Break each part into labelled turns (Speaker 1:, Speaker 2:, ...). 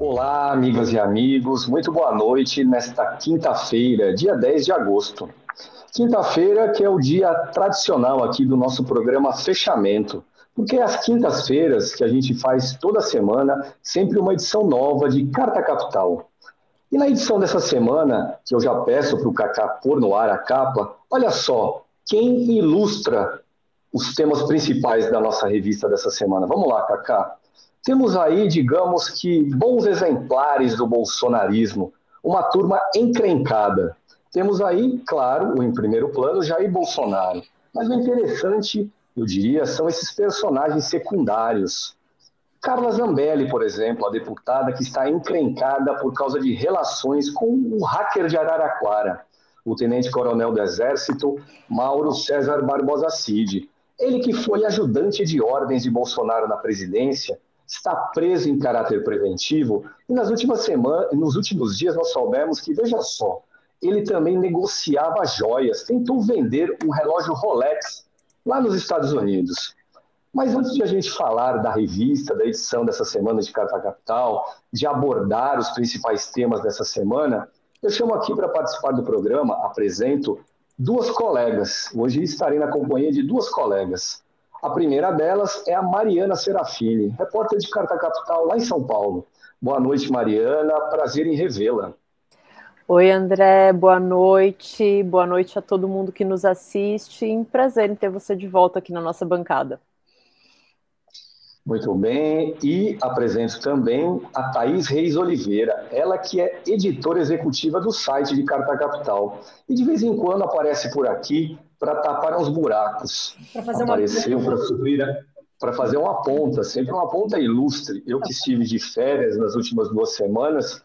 Speaker 1: Olá, amigas e amigos, muito boa noite nesta quinta-feira, dia 10 de agosto. Quinta-feira, que é o dia tradicional aqui do nosso programa Fechamento, porque é às quintas-feiras que a gente faz toda semana sempre uma edição nova de Carta Capital. E na edição dessa semana, que eu já peço para o Cacá pôr no ar a capa, olha só, quem ilustra os temas principais da nossa revista dessa semana. Vamos lá, Cacá. Temos aí, digamos que, bons exemplares do bolsonarismo, uma turma encrencada. Temos aí, claro, em primeiro plano, Jair Bolsonaro. Mas o interessante, eu diria, são esses personagens secundários. Carla Zambelli, por exemplo, a deputada que está encrencada por causa de relações com o hacker de Araraquara, o tenente-coronel do Exército, Mauro César Barbosa Cid. Ele que foi ajudante de ordens de Bolsonaro na presidência está preso em caráter preventivo. E nas últimas semanas, nos últimos dias, nós soubemos que, veja só, ele também negociava joias, tentou vender um relógio Rolex lá nos Estados Unidos. Mas antes de a gente falar da revista, da edição dessa semana de Carta Capital, de abordar os principais temas dessa semana, eu chamo aqui para participar do programa, apresento duas colegas. Hoje estarei na companhia de duas colegas. A primeira delas é a Mariana Serafini, repórter de Carta Capital lá em São Paulo. Boa noite, Mariana. Prazer em revê-la.
Speaker 2: Oi, André. Boa noite. Boa noite a todo mundo que nos assiste. Um prazer em ter você de volta aqui na nossa bancada.
Speaker 1: Muito bem, e apresento também a Thaís Reis Oliveira, ela que é editora executiva do site de Carta Capital. E de vez em quando aparece por aqui para tapar uns buracos. Apareceu para suprir, para fazer uma ponta, sempre uma ponta ilustre. Eu que estive de férias nas últimas duas semanas,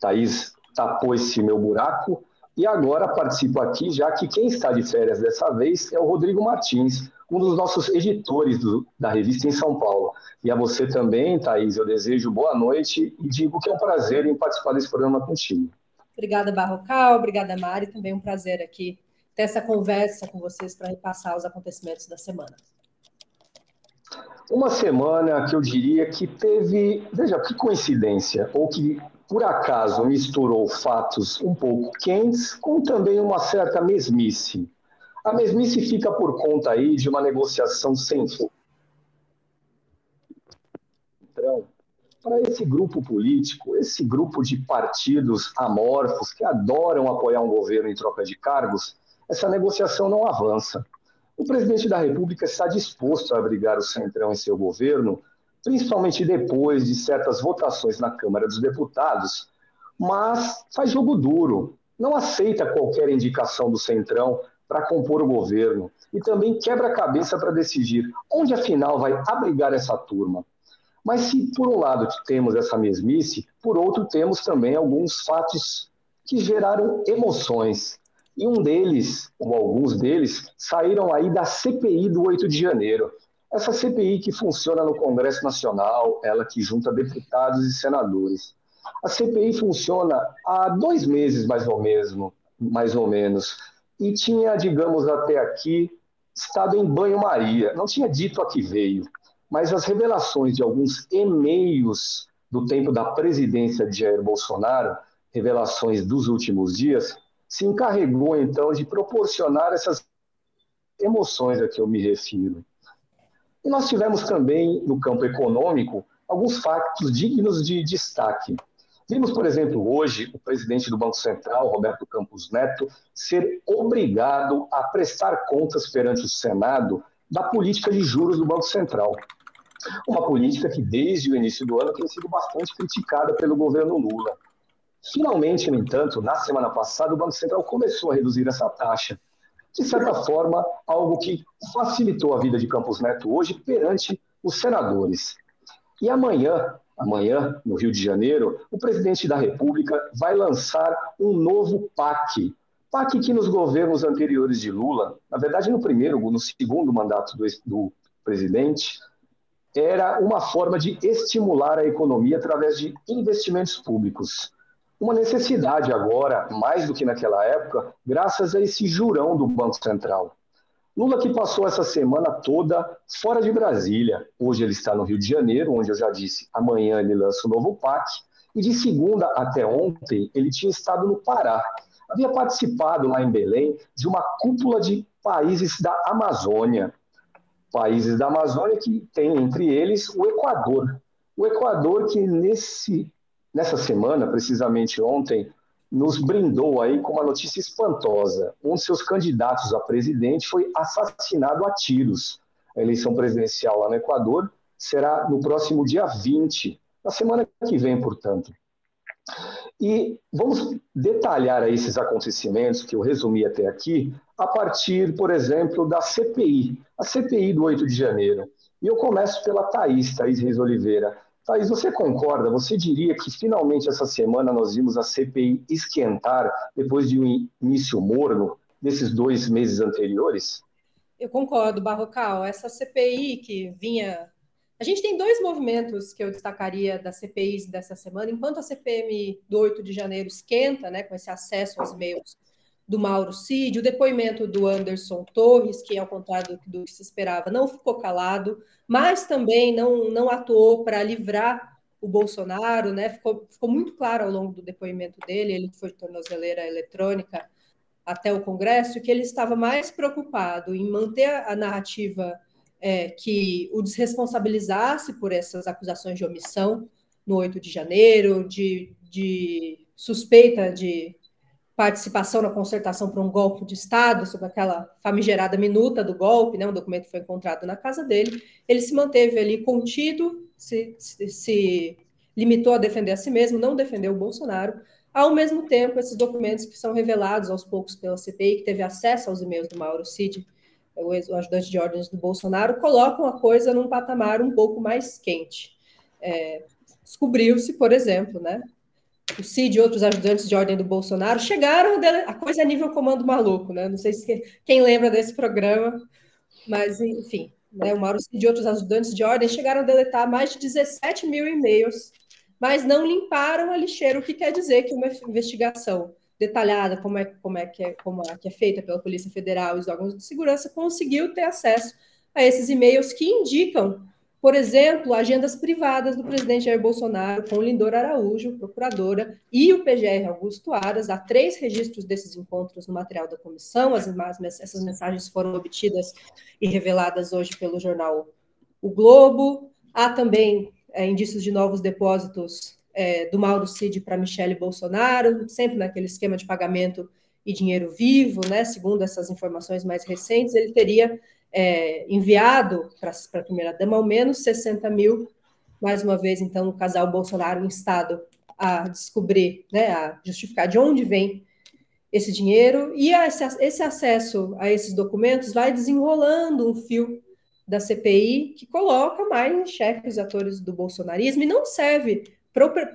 Speaker 1: Thaís tapou esse meu buraco, e agora participo aqui, já que quem está de férias dessa vez é o Rodrigo Martins, um dos nossos editores do, da revista em São Paulo. E a você também, Thaís, eu desejo boa noite e digo que é um prazer em participar desse programa contigo.
Speaker 3: Obrigada, Barrocal, obrigada, Mari, também um prazer aqui ter essa conversa com vocês para repassar os acontecimentos da semana.
Speaker 1: Uma semana que eu diria que teve, veja que coincidência, ou que por acaso misturou fatos um pouco quentes com também uma certa mesmice. A mesmice fica por conta aí de uma negociação sem fim. Então, para esse grupo político, esse grupo de partidos amorfos que adoram apoiar um governo em troca de cargos, essa negociação não avança. O presidente da República está disposto a abrigar o Centrão em seu governo, principalmente depois de certas votações na Câmara dos Deputados, mas faz jogo duro, não aceita qualquer indicação do Centrão para compor o governo e também quebra a cabeça para decidir onde afinal vai abrigar essa turma. Mas se por um lado temos essa mesmice, por outro temos também alguns fatos que geraram emoções. E um deles, ou alguns deles, saíram aí da CPI do 8 de janeiro. Essa CPI que funciona no Congresso Nacional, ela que junta deputados e senadores. A CPI funciona há dois meses, mais ou menos, mais ou menos e tinha, digamos, até aqui, estado em banho-maria. Não tinha dito a que veio, mas as revelações de alguns e-mails do tempo da presidência de Jair Bolsonaro, revelações dos últimos dias, se encarregou então de proporcionar essas emoções a que eu me refiro. E nós tivemos também, no campo econômico, alguns fatos dignos de destaque. Vimos, por exemplo, hoje o presidente do Banco Central, Roberto Campos Neto, ser obrigado a prestar contas perante o Senado da política de juros do Banco Central. Uma política que, desde o início do ano, tem sido bastante criticada pelo governo Lula. Finalmente, no entanto, na semana passada, o Banco Central começou a reduzir essa taxa. De certa forma, algo que facilitou a vida de Campos Neto hoje perante os senadores. E amanhã, amanhã, no Rio de Janeiro, o presidente da República vai lançar um novo PAC. PAC que nos governos anteriores de Lula, na verdade no primeiro, no segundo mandato do, do presidente, era uma forma de estimular a economia através de investimentos públicos. Uma necessidade agora, mais do que naquela época, graças a esse jurão do Banco Central. Lula que passou essa semana toda fora de Brasília. Hoje ele está no Rio de Janeiro, onde eu já disse, amanhã ele lança o novo PAC. E de segunda até ontem, ele tinha estado no Pará. Havia participado lá em Belém de uma cúpula de países da Amazônia. Países da Amazônia que tem entre eles o Equador. O Equador que nesse, nessa semana, precisamente ontem, nos brindou aí com uma notícia espantosa. Um de seus candidatos a presidente foi assassinado a tiros. A eleição presidencial lá no Equador será no próximo dia 20, na semana que vem, portanto. E vamos detalhar esses acontecimentos que eu resumi até aqui, a partir, por exemplo, da CPI, a CPI do 8 de janeiro. E eu começo pela Thaís, Thaís Reis Oliveira. Thaís, você concorda? Você diria que finalmente essa semana nós vimos a CPI esquentar depois de um início morno desses dois meses anteriores?
Speaker 3: Eu concordo, Barrocal. Essa CPI que vinha. A gente tem dois movimentos que eu destacaria da CPI dessa semana. Enquanto a CPM do 8 de janeiro esquenta, né, com esse acesso aos meios do Mauro Cid, o depoimento do Anderson Torres, que, ao contrário do que se esperava, não ficou calado, mas também não, não atuou para livrar o Bolsonaro, né? Ficou, ficou muito claro ao longo do depoimento dele, ele foi tornozeleira eletrônica até o Congresso, que ele estava mais preocupado em manter a narrativa é, que o desresponsabilizasse por essas acusações de omissão no 8 de janeiro, de, de suspeita de participação na concertação para um golpe de Estado, sobre aquela famigerada minuta do golpe, né, um documento foi encontrado na casa dele, ele se manteve ali contido, se, se, se limitou a defender a si mesmo, não defendeu o Bolsonaro, ao mesmo tempo, esses documentos que são revelados aos poucos pela CPI, que teve acesso aos e-mails do Mauro Cid, o ajudante de ordens do Bolsonaro, colocam a coisa num patamar um pouco mais quente. É, Descobriu-se, por exemplo, né, o Cid e outros ajudantes de ordem do Bolsonaro chegaram a coisa a nível comando maluco, né? Não sei se quem lembra desse programa, mas enfim, né? O Mauro Cid e outros ajudantes de ordem chegaram a deletar mais de 17 mil e-mails, mas não limparam a lixeira, o que quer dizer que uma investigação detalhada, como é, como é, que, é, como é que é feita pela Polícia Federal e os órgãos de segurança, conseguiu ter acesso a esses e-mails que indicam por exemplo, agendas privadas do presidente Jair Bolsonaro com Lindor Araújo, procuradora, e o PGR Augusto Aras. Há três registros desses encontros no material da comissão. As, essas mensagens foram obtidas e reveladas hoje pelo jornal O Globo. Há também é, indícios de novos depósitos é, do Mauro Cid para Michele Bolsonaro, sempre naquele esquema de pagamento e dinheiro vivo, né? Segundo essas informações mais recentes, ele teria é, enviado para a primeira-dama ao menos 60 mil, mais uma vez, então, o casal Bolsonaro instado a descobrir, né, a justificar de onde vem esse dinheiro, e esse, esse acesso a esses documentos vai desenrolando um fio da CPI que coloca mais em xeque os atores do bolsonarismo e não serve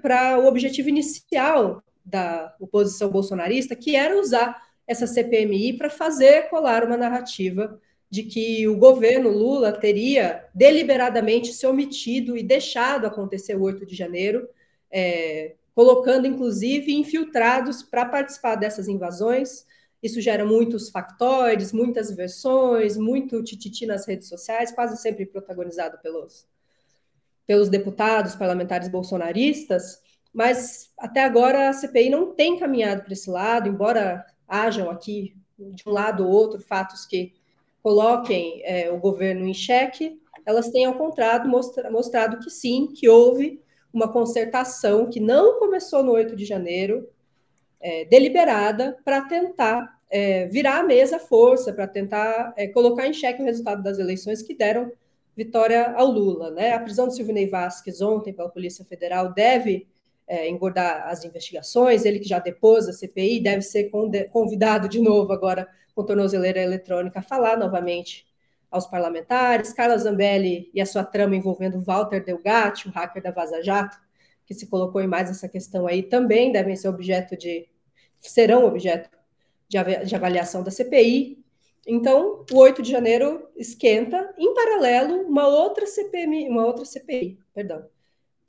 Speaker 3: para o objetivo inicial da oposição bolsonarista, que era usar essa CPMI para fazer colar uma narrativa de que o governo Lula teria deliberadamente se omitido e deixado acontecer o 8 de janeiro, é, colocando inclusive infiltrados para participar dessas invasões. Isso gera muitos factóides, muitas versões, muito tititi nas redes sociais, quase sempre protagonizado pelos, pelos deputados parlamentares bolsonaristas. Mas até agora a CPI não tem caminhado para esse lado, embora hajam aqui, de um lado ou outro, fatos que coloquem é, o governo em xeque, elas têm, ao contrário, mostra, mostrado que sim, que houve uma concertação que não começou no 8 de janeiro, é, deliberada, para tentar é, virar a mesa à força, para tentar é, colocar em xeque o resultado das eleições que deram vitória ao Lula. Né? A prisão de Silvinei Vasquez ontem pela Polícia Federal deve é, engordar as investigações, ele que já depôs a CPI, deve ser convidado de novo agora com tornozeleira eletrônica a falar novamente aos parlamentares. Carla Zambelli e a sua trama envolvendo Walter Delgatti, o hacker da Vaza Jato, que se colocou em mais essa questão aí, também devem ser objeto de, serão objeto de avaliação da CPI. Então, o 8 de janeiro esquenta, em paralelo, uma outra CPI, uma outra CPI, perdão,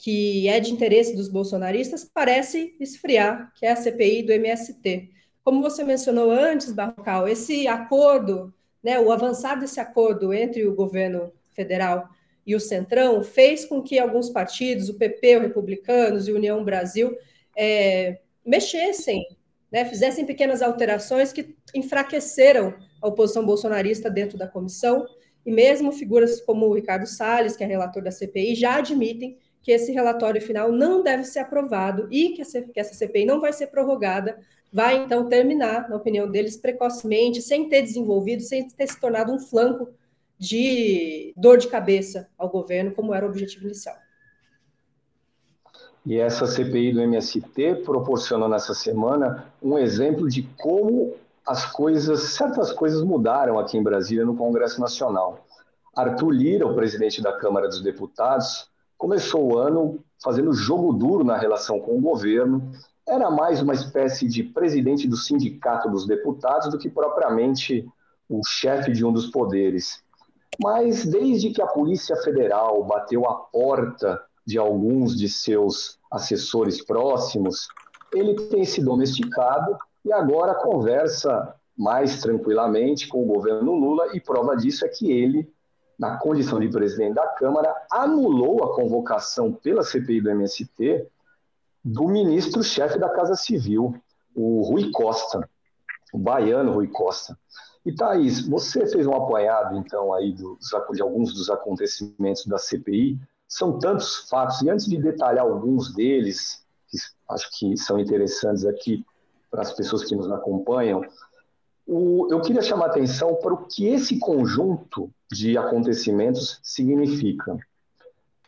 Speaker 3: que é de interesse dos bolsonaristas, parece esfriar, que é a CPI do MST. Como você mencionou antes, Barrocal, esse acordo, né, o avançar desse acordo entre o governo federal e o Centrão fez com que alguns partidos, o PP, o Republicanos e União Brasil, é, mexessem, né, fizessem pequenas alterações que enfraqueceram a oposição bolsonarista dentro da comissão, e mesmo figuras como o Ricardo Salles, que é relator da CPI, já admitem que esse relatório final não deve ser aprovado e que essa CPI não vai ser prorrogada, vai então terminar, na opinião deles, precocemente, sem ter desenvolvido, sem ter se tornado um flanco de dor de cabeça ao governo, como era o objetivo inicial.
Speaker 1: E essa CPI do MST proporcionou nessa semana um exemplo de como as coisas, certas coisas mudaram aqui em Brasília no Congresso Nacional. Arthur Lira, o presidente da Câmara dos Deputados, começou o ano fazendo jogo duro na relação com o governo. Era mais uma espécie de presidente do sindicato dos deputados do que propriamente o chefe de um dos poderes. Mas desde que a Polícia Federal bateu a porta de alguns de seus assessores próximos, ele tem se domesticado e agora conversa mais tranquilamente com o governo Lula, e prova disso é que ele, na condição de presidente da Câmara, anulou a convocação pela CPI do MST do ministro-chefe da Casa Civil, o Rui Costa, o baiano Rui Costa. E Thaís, você fez um apanhado, então, aí de alguns dos acontecimentos da CPI. São tantos fatos, e antes de detalhar alguns deles, que acho que são interessantes aqui para as pessoas que nos acompanham, o, eu queria chamar atenção para o que esse conjunto de acontecimentos significa.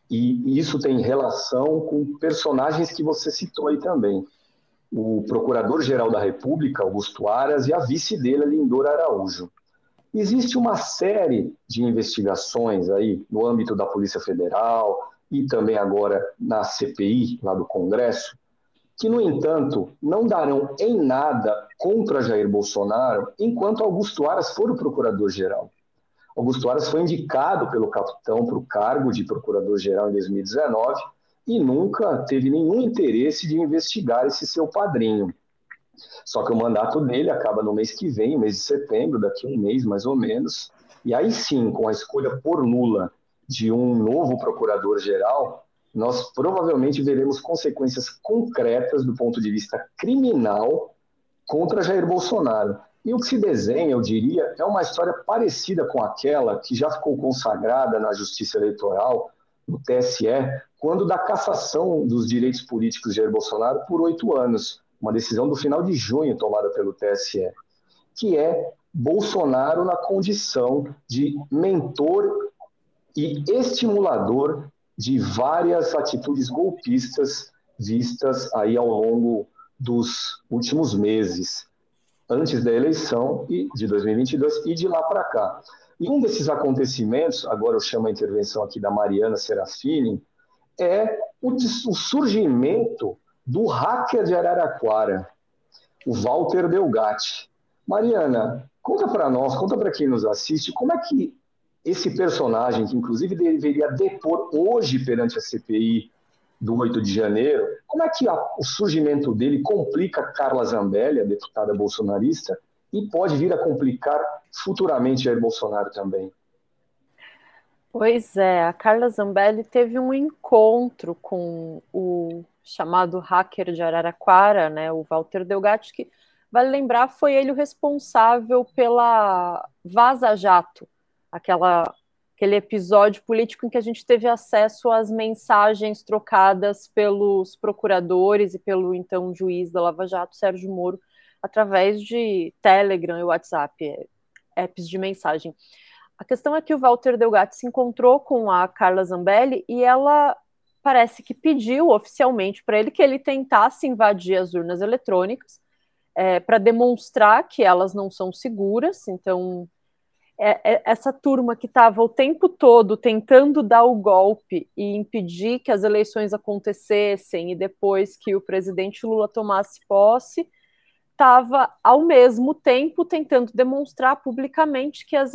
Speaker 1: E isso tem relação com personagens que você citou aí também o Procurador-Geral da República, Augusto Aras, e a vice dele, Lindor Araújo. Existe uma série de investigações aí no âmbito da Polícia Federal e também agora na CPI, lá do Congresso, que, no entanto, não darão em nada contra Jair Bolsonaro enquanto Augusto Aras for o procurador-geral. Augusto Aras foi indicado pelo capitão para o cargo de procurador-geral em 2019 e nunca teve nenhum interesse de investigar esse seu padrinho. Só que o mandato dele acaba no mês que vem, mês de setembro, daqui a um mês mais ou menos, e aí sim, com a escolha por nula de um novo procurador-geral, nós provavelmente veremos consequências concretas do ponto de vista criminal contra Jair Bolsonaro. E o que se desenha, eu diria, é uma história parecida com aquela que já ficou consagrada na Justiça Eleitoral, no TSE, quando da cassação dos direitos políticos de Jair Bolsonaro por oito anos, uma decisão do final de junho tomada pelo TSE, que é Bolsonaro na condição de mentor e estimulador de várias atitudes golpistas vistas aí ao longo dos últimos meses, antes da eleição de 2022 e de lá para cá. E um desses acontecimentos, agora eu chamo a intervenção aqui da Mariana Serafini, é o surgimento do hacker de Araraquara, o Walter Delgatti. Mariana, conta para nós, conta para quem nos assiste, como é que esse personagem, que inclusive deveria depor hoje perante a CPI do 8 de janeiro, como é que a, o surgimento dele complica Carla Zambelli, a deputada bolsonarista, e pode vir a complicar futuramente Jair Bolsonaro também?
Speaker 2: Pois é, a Carla Zambelli teve um encontro com o chamado hacker de Araraquara, né, o Walter Delgatti, que, vale lembrar, foi ele o responsável pela Vaza Jato, aquela, aquele episódio político em que a gente teve acesso às mensagens trocadas pelos procuradores e pelo então juiz da Lava Jato, Sérgio Moro, através de Telegram e WhatsApp, apps de mensagem. A questão é que o Walter Delgatti se encontrou com a Carla Zambelli e ela parece que pediu oficialmente para ele que ele tentasse invadir as urnas eletrônicas é, para demonstrar que elas não são seguras. Então, é, é, essa turma que estava o tempo todo tentando dar o golpe e impedir que as eleições acontecessem e depois que o presidente Lula tomasse posse, estava, ao mesmo tempo, tentando demonstrar publicamente que as,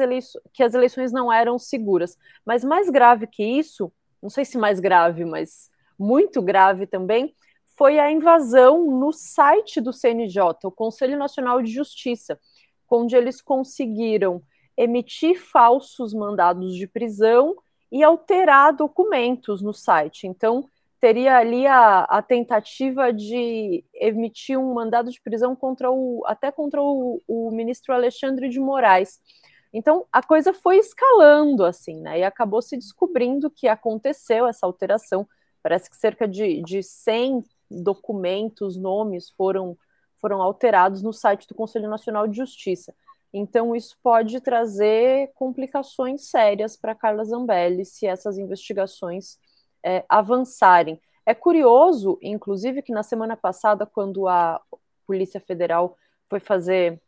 Speaker 2: que as eleições não eram seguras. Mas mais grave que isso, não sei se mais grave, mas muito grave também, foi a invasão no site do CNJ, o Conselho Nacional de Justiça, onde eles conseguiram emitir falsos mandados de prisão e alterar documentos no site. Então, teria ali a, a, tentativa de emitir um mandado de prisão contra o até contra o, o, ministro Alexandre de Moraes. Então a coisa foi escalando assim, né? E acabou se descobrindo que aconteceu essa alteração. Parece que cerca de, de 100 documentos, nomes foram foram alterados no site do Conselho Nacional de Justiça. Então, isso pode trazer complicações sérias para Carla Zambelli se essas investigações é, avançarem. É curioso, inclusive, que na semana passada, quando a Polícia Federal foi fazer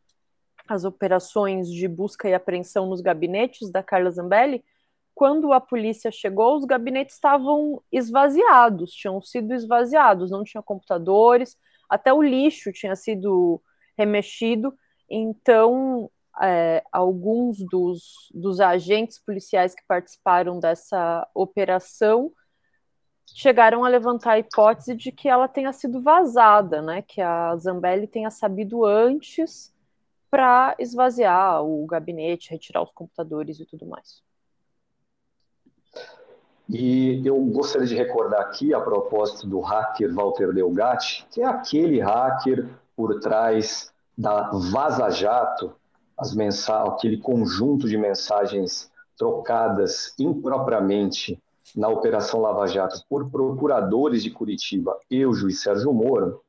Speaker 2: as operações de busca e apreensão nos gabinetes da Carla Zambelli, quando a polícia chegou, os gabinetes estavam esvaziados, tinham sido esvaziados, não tinha computadores, até o lixo tinha sido remexido. Então, é, alguns dos, dos agentes policiais que participaram dessa operação chegaram a levantar a hipótese de que ela tenha sido vazada, né? Que a Zambelli tenha sabido antes para esvaziar o gabinete, retirar os computadores e tudo mais.
Speaker 1: E eu gostaria de recordar aqui, a propósito do hacker Walter Delgatti, que é aquele hacker por trás da Vaza Jato, as aquele conjunto de mensagens trocadas impropriamente na Operação Lava Jato por procuradores de Curitiba e o juiz Sérgio Moro,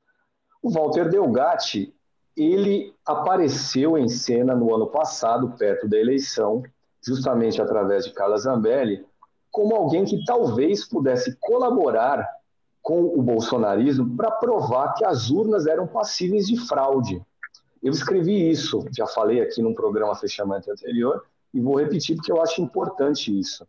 Speaker 1: o Walter Delgatti, ele apareceu em cena no ano passado, perto da eleição, justamente através de Carla Zambelli, como alguém que talvez pudesse colaborar com o bolsonarismo para provar que as urnas eram passíveis de fraude. Eu escrevi isso, já falei aqui num programa fechamento anterior, e vou repetir porque eu acho importante isso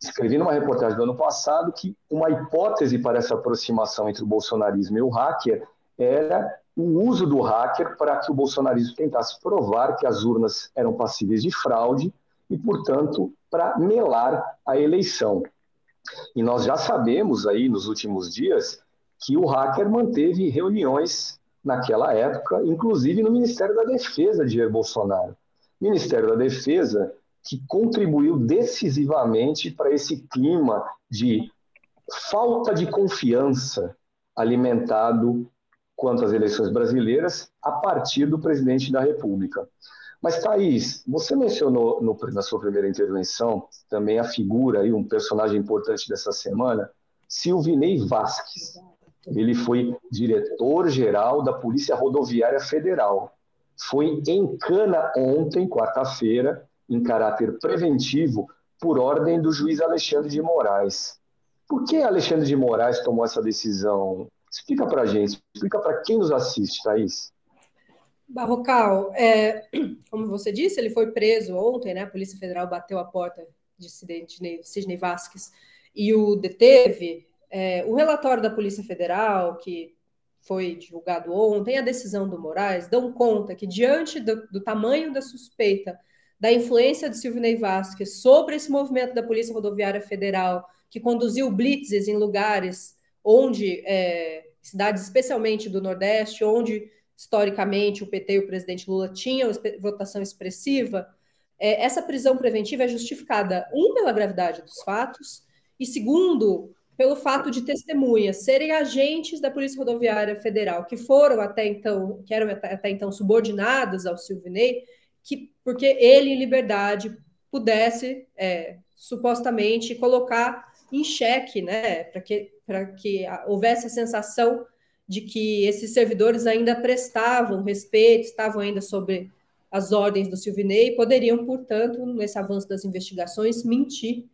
Speaker 1: escrevi numa reportagem do ano passado que uma hipótese para essa aproximação entre o bolsonarismo e o hacker era o uso do hacker para que o bolsonarismo tentasse provar que as urnas eram passíveis de fraude e, portanto, para melar a eleição. E nós já sabemos aí nos últimos dias que o hacker manteve reuniões naquela época, inclusive no Ministério da Defesa de Jair Bolsonaro. Ministério da Defesa que contribuiu decisivamente para esse clima de falta de confiança alimentado quanto às eleições brasileiras a partir do presidente da República. Mas, Thaís, você mencionou no, na sua primeira intervenção também a figura e um personagem importante dessa semana, Silvinei Vasques. Ele foi diretor-geral da Polícia Rodoviária Federal. Foi em Cana ontem, quarta-feira, em caráter preventivo por ordem do juiz Alexandre de Moraes. Por que Alexandre de Moraes tomou essa decisão? Explica para a gente, explica para quem nos assiste, Thaís.
Speaker 3: Barrocal, é, como você disse, ele foi preso ontem, né? A Polícia Federal bateu a porta de Sidney Vasques e o deteve. É, o relatório da Polícia Federal, que foi divulgado ontem, a decisão do Moraes, dão conta que, diante do, do tamanho da suspeita da influência de Silvinei Vasquez sobre esse movimento da Polícia Rodoviária Federal, que conduziu blitzes em lugares onde, é, cidades especialmente do Nordeste, onde historicamente o PT e o presidente Lula tinham votação expressiva, é, essa prisão preventiva é justificada, um, pela gravidade dos fatos, e segundo, pelo fato de testemunhas serem agentes da Polícia Rodoviária Federal, que foram até então, que eram até então subordinados ao Silvinei, que porque ele, em liberdade, pudesse é, supostamente colocar em xeque, né, para que, que houvesse a sensação de que esses servidores ainda prestavam respeito, estavam ainda sobre as ordens do Silvinei poderiam, portanto, nesse avanço das investigações, mentir.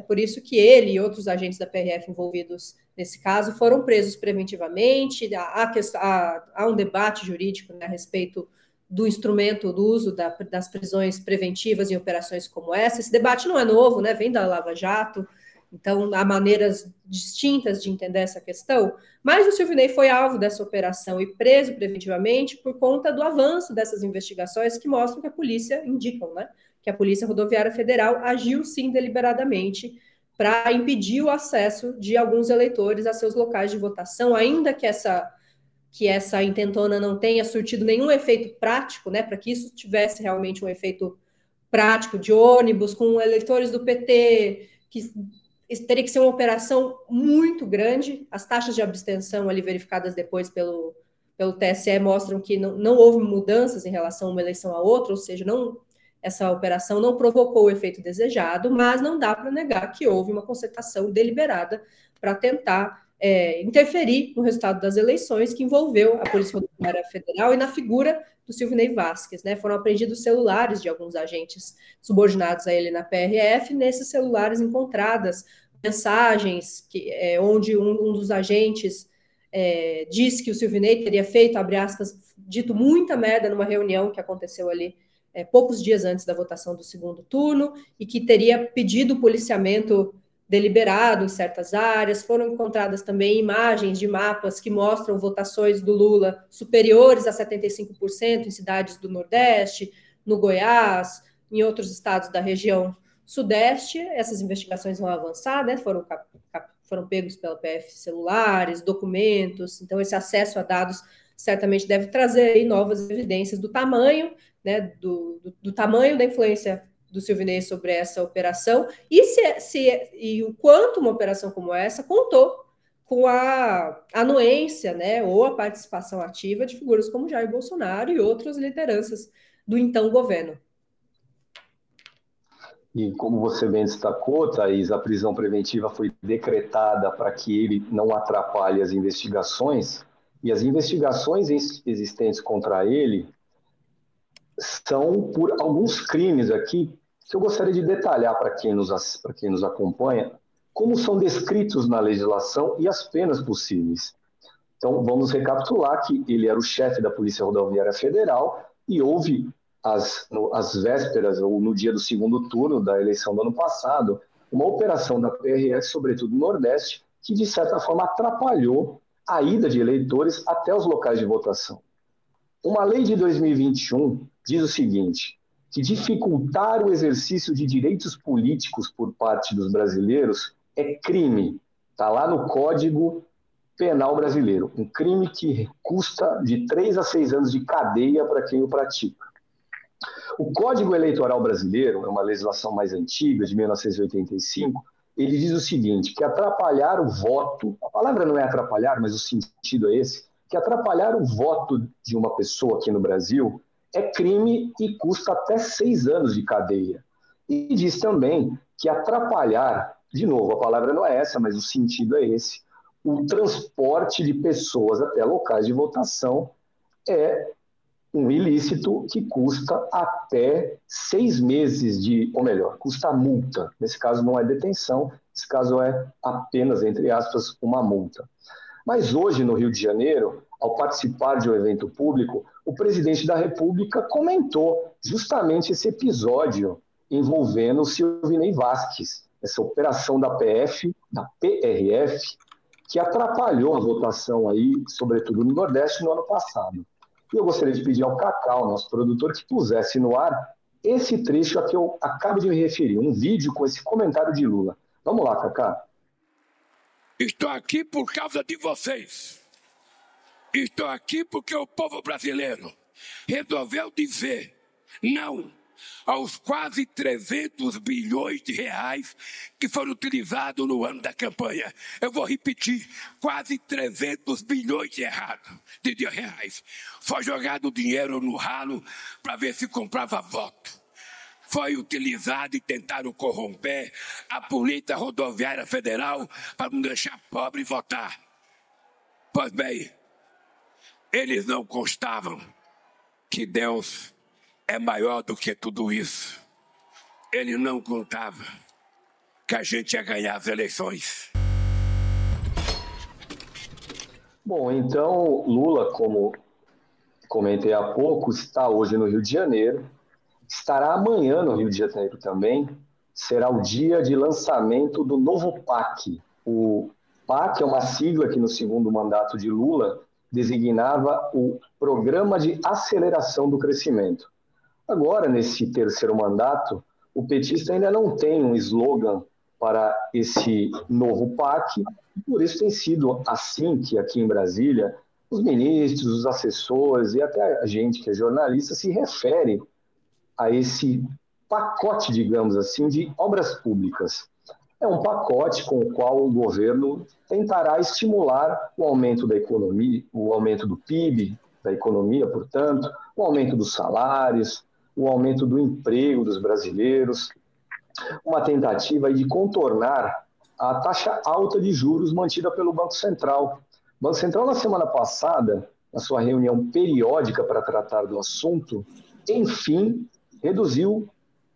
Speaker 3: É por isso que ele e outros agentes da PRF envolvidos nesse caso foram presos preventivamente. Há, há, há um debate jurídico né, a respeito do instrumento do uso da, das prisões preventivas em operações como essa. Esse debate não é novo, né? Vem da Lava Jato, então há maneiras distintas de entender essa questão. Mas o Silvinei foi alvo dessa operação e preso preventivamente por conta do avanço dessas investigações que mostram que a polícia indicam, né? Que a Polícia Rodoviária Federal agiu sim deliberadamente para impedir o acesso de alguns eleitores a seus locais de votação, ainda que essa que essa intentona não tenha surtido nenhum efeito prático, né, para que isso tivesse realmente um efeito prático de ônibus com eleitores do PT que teria que ser uma operação muito grande. As taxas de abstenção ali verificadas depois pelo, pelo TSE mostram que não, não houve mudanças em relação a uma eleição a outra, ou seja, não essa operação não provocou o efeito desejado, mas não dá para negar que houve uma concertação deliberada para tentar é, interferir no resultado das eleições, que envolveu a Polícia Rodoviária Federal e na figura do Silvinei Vasquez. Né? Foram apreendidos celulares de alguns agentes subordinados a ele na PRF, nesses celulares encontradas mensagens que, é, onde um, um, dos agentes é, disse que o Silvinei teria feito, abre aspas, dito muita merda numa reunião que aconteceu ali é, poucos dias antes da votação do segundo turno e que teria pedido policiamento deliberado em certas áreas. Foram encontradas também imagens de mapas que mostram votações do Lula superiores a 75% em cidades do Nordeste, no Goiás, em outros estados da região Sudeste. Essas investigações vão avançar, né? Foram, foram pegos pela PF celulares, documentos. Então, esse acesso a dados certamente deve trazer novas evidências do tamanho né, do, do, do, tamanho da influência do Silvinei sobre essa operação e, se, se, e o quanto uma operação como essa contou com a anuência né, ou a participação ativa de figuras como Jair Bolsonaro e outras lideranças do então governo.
Speaker 1: E como você bem destacou, Thaís, a prisão preventiva foi decretada para que ele não atrapalhe as investigações, e as investigações existentes contra ele são por alguns crimes aqui que eu gostaria de detalhar para quem, nos, quem nos acompanha, como são descritos na legislação e as penas possíveis. Então, vamos recapitular que ele era o chefe da Polícia Rodoviária Federal e houve, as, no, as vésperas, ou no dia do segundo turno da eleição do ano passado, uma operação da PRF, sobretudo no Nordeste, que, de certa forma, atrapalhou a ida de eleitores até os locais de votação. Uma lei de 2021 diz o seguinte: que dificultar o exercício de direitos políticos por parte dos brasileiros é crime. Está lá no Código Penal Brasileiro. Um crime que custa de três a seis anos de cadeia para quem o pratica. O Código Eleitoral Brasileiro, é uma legislação mais antiga, de 1985, ele diz o seguinte, que atrapalhar o voto, a palavra não é atrapalhar, mas o sentido é esse, que atrapalhar o voto de uma pessoa aqui no Brasil é crime e custa até seis anos de cadeia. E diz também que atrapalhar, de novo, a palavra não é essa, mas o sentido é esse, o transporte de pessoas até locais de votação é um ilícito que custa até seis meses de, ou melhor, custa multa. Nesse caso não é detenção, nesse caso é apenas, entre aspas, uma multa. Mas hoje, no Rio de Janeiro, ao participar de um evento público, o presidente da República comentou justamente esse episódio envolvendo o Silvinei Vasquez, essa operação da PF, da PRF, que atrapalhou a votação aí, sobretudo no Nordeste, no ano passado. E eu gostaria de pedir ao Cacau, nosso produtor, que pusesse no ar esse trecho a que eu acabo de me referir, um vídeo com esse comentário de Lula. Vamos lá, Cacá.
Speaker 4: Estou aqui por causa de vocês. Estou aqui porque o povo brasileiro resolveu dizer não aos quase 300 bilhões de reais que foram utilizados no ano da campanha. Eu vou repetir, quase 300 bilhões de, errado, de reais. Foi jogado dinheiro no ralo para ver se comprava voto. Foi utilizado e tentaram corromper a Polícia Rodoviária Federal para não deixar pobre votar. Pois bem, eles não constavam que Deus é maior do que tudo isso. Ele não contava que a gente ia ganhar as eleições.
Speaker 1: Bom, então Lula, como comentei há pouco, está hoje no Rio de Janeiro, estará amanhã no Rio de Janeiro também. Será o dia de lançamento do novo PAC. O PAC é uma sigla que no segundo mandato de Lula designava o Programa de Aceleração do Crescimento. Agora, nesse terceiro mandato, o petista ainda não tem um slogan para esse novo PAC, por isso tem sido assim que aqui em Brasília os ministros, os assessores e até a gente que é jornalista se refere a esse pacote, digamos assim, de obras públicas. É um pacote com o qual o governo tentará estimular o aumento da economia, o aumento do PIB da economia, portanto, o aumento dos salários, o aumento do emprego dos brasileiros, uma tentativa de contornar a taxa alta de juros mantida pelo Banco Central. O Banco Central, na semana passada, na sua reunião periódica para tratar do assunto, enfim, reduziu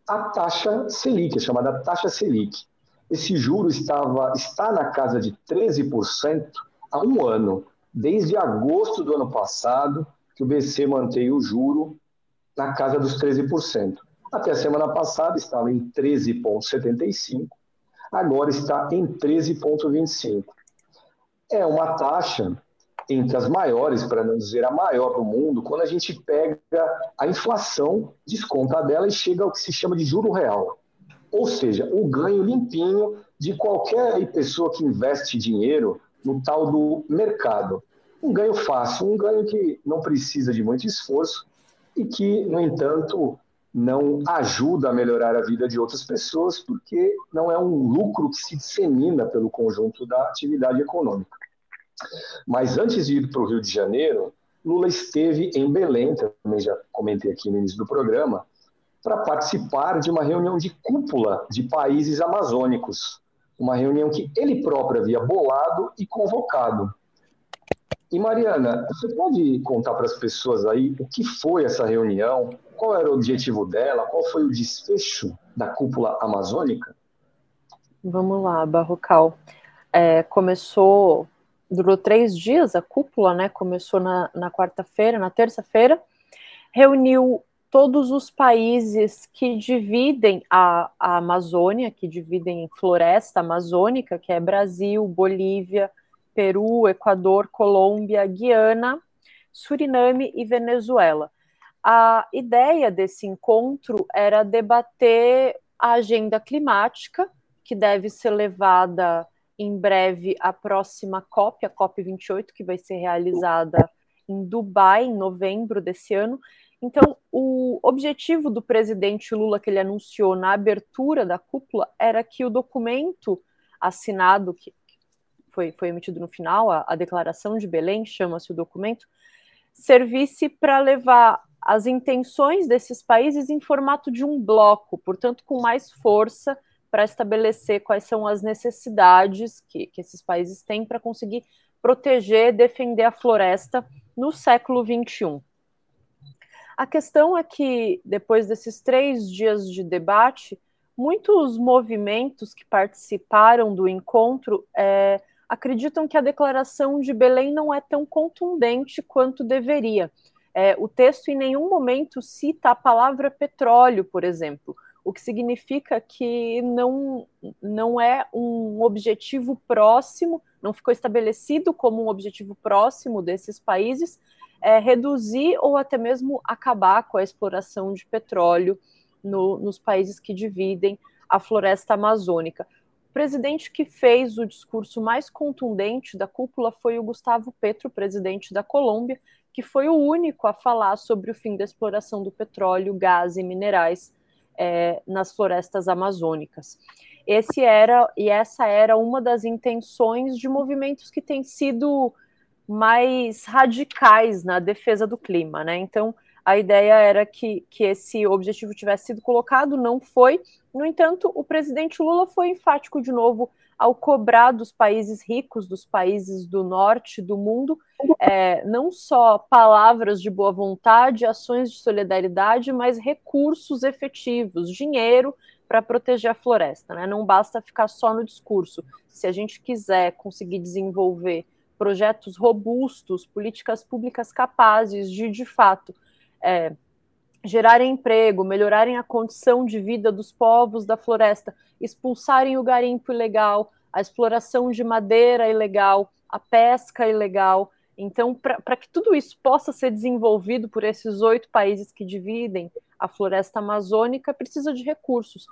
Speaker 1: a taxa Selic, a chamada taxa Selic. Esse juro estava, está na casa de 13% há um ano, desde agosto do ano passado, que o BC mantém o juro na casa dos 13%. Até a semana passada estava em 13,75%, agora está em 13,25%. É uma taxa entre as maiores, para não dizer a maior do mundo, quando a gente pega a inflação, desconta dela e chega ao que se chama de juro real. Ou seja, o ganho limpinho de qualquer pessoa que investe dinheiro no tal do mercado. Um ganho fácil, um ganho que não precisa de muito esforço e que, no entanto, não ajuda a melhorar a vida de outras pessoas, porque não é um lucro que se dissemina pelo conjunto da atividade econômica. Mas antes de ir para o Rio de Janeiro, Lula esteve em Belém, também já comentei aqui no início do programa, para participar de uma reunião de cúpula de países amazônicos, uma reunião que ele próprio havia bolado e convocado. E Mariana, você pode contar para as pessoas aí o que foi essa reunião, qual era o objetivo dela? Qual foi o desfecho da cúpula amazônica?
Speaker 2: Vamos lá, Barrocal. É, começou, durou três dias a cúpula, né? Começou na, quarta-feira, na terça-feira, reuniu todos os países que dividem a, a Amazônia, que dividem floresta amazônica, que é Brasil, Bolívia, Peru, Equador, Colômbia, Guiana, Suriname e Venezuela a ideia desse encontro era debater a agenda climática, que deve ser levada em breve à próxima COP, a COP28, que vai ser realizada em Dubai, em novembro desse ano. Então, o objetivo do presidente Lula, que ele anunciou na abertura da cúpula, era que o documento assinado, que foi, foi emitido no final, a, a Declaração de Belém, chama-se o documento, servisse para levar as intenções desses países em formato de um bloco, portanto, com mais força para estabelecer quais são as necessidades que, que esses países têm para conseguir proteger, defender a floresta no século XXI. A questão é que, depois desses três dias de debate, muitos movimentos que participaram do encontro é, acreditam que a declaração de Belém não é tão contundente quanto deveria. É, o texto em nenhum momento cita a palavra petróleo, por exemplo, o que significa que não, não é um objetivo próximo, não ficou estabelecido como um objetivo próximo desses países é, reduzir ou até mesmo acabar com a exploração de petróleo no, nos países que dividem a floresta amazônica. O presidente que fez o discurso mais contundente da cúpula foi o Gustavo Petro, presidente da Colômbia, que foi o único a falar sobre o fim da exploração do petróleo, gás e minerais é, nas florestas amazônicas. Esse era e essa era uma das intenções de movimentos que têm sido mais radicais na defesa do clima, né? Então a ideia era que, que esse objetivo tivesse sido colocado, não foi. No entanto, o presidente Lula foi enfático de novo ao cobrar dos países ricos, dos países do norte do mundo, é, não só palavras de boa vontade, ações de solidariedade, mas recursos efetivos, dinheiro para proteger a floresta. Né? Não basta ficar só no discurso. Se a gente quiser conseguir desenvolver projetos robustos, políticas públicas capazes de, de fato, é, gerarem emprego, melhorarem a condição de vida dos povos da floresta, expulsarem o garimpo ilegal, a exploração de madeira ilegal, a pesca ilegal. Então, para que tudo isso possa ser desenvolvido por esses oito países que dividem a floresta amazônica, precisa de recursos.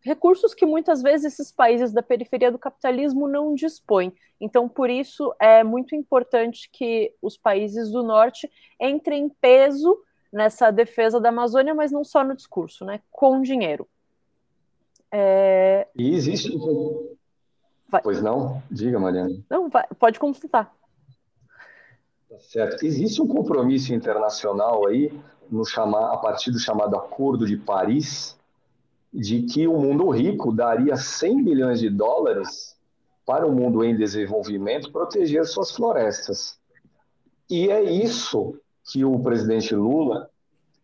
Speaker 2: Recursos que muitas vezes esses países da periferia do capitalismo não dispõem. Então, por isso, é muito importante que os países do norte entrem em peso nessa defesa da Amazônia, mas não só no discurso, né? Com dinheiro.
Speaker 1: É... E existe. Vai. Pois não? Diga, Mariana.
Speaker 2: Não, vai, pode consultar.
Speaker 1: Tá certo. Existe um compromisso internacional aí, no chamar, a partir do chamado Acordo de Paris, de que o mundo rico daria 100 bilhões de dólares para o mundo em desenvolvimento proteger suas florestas. E é isso que o presidente Lula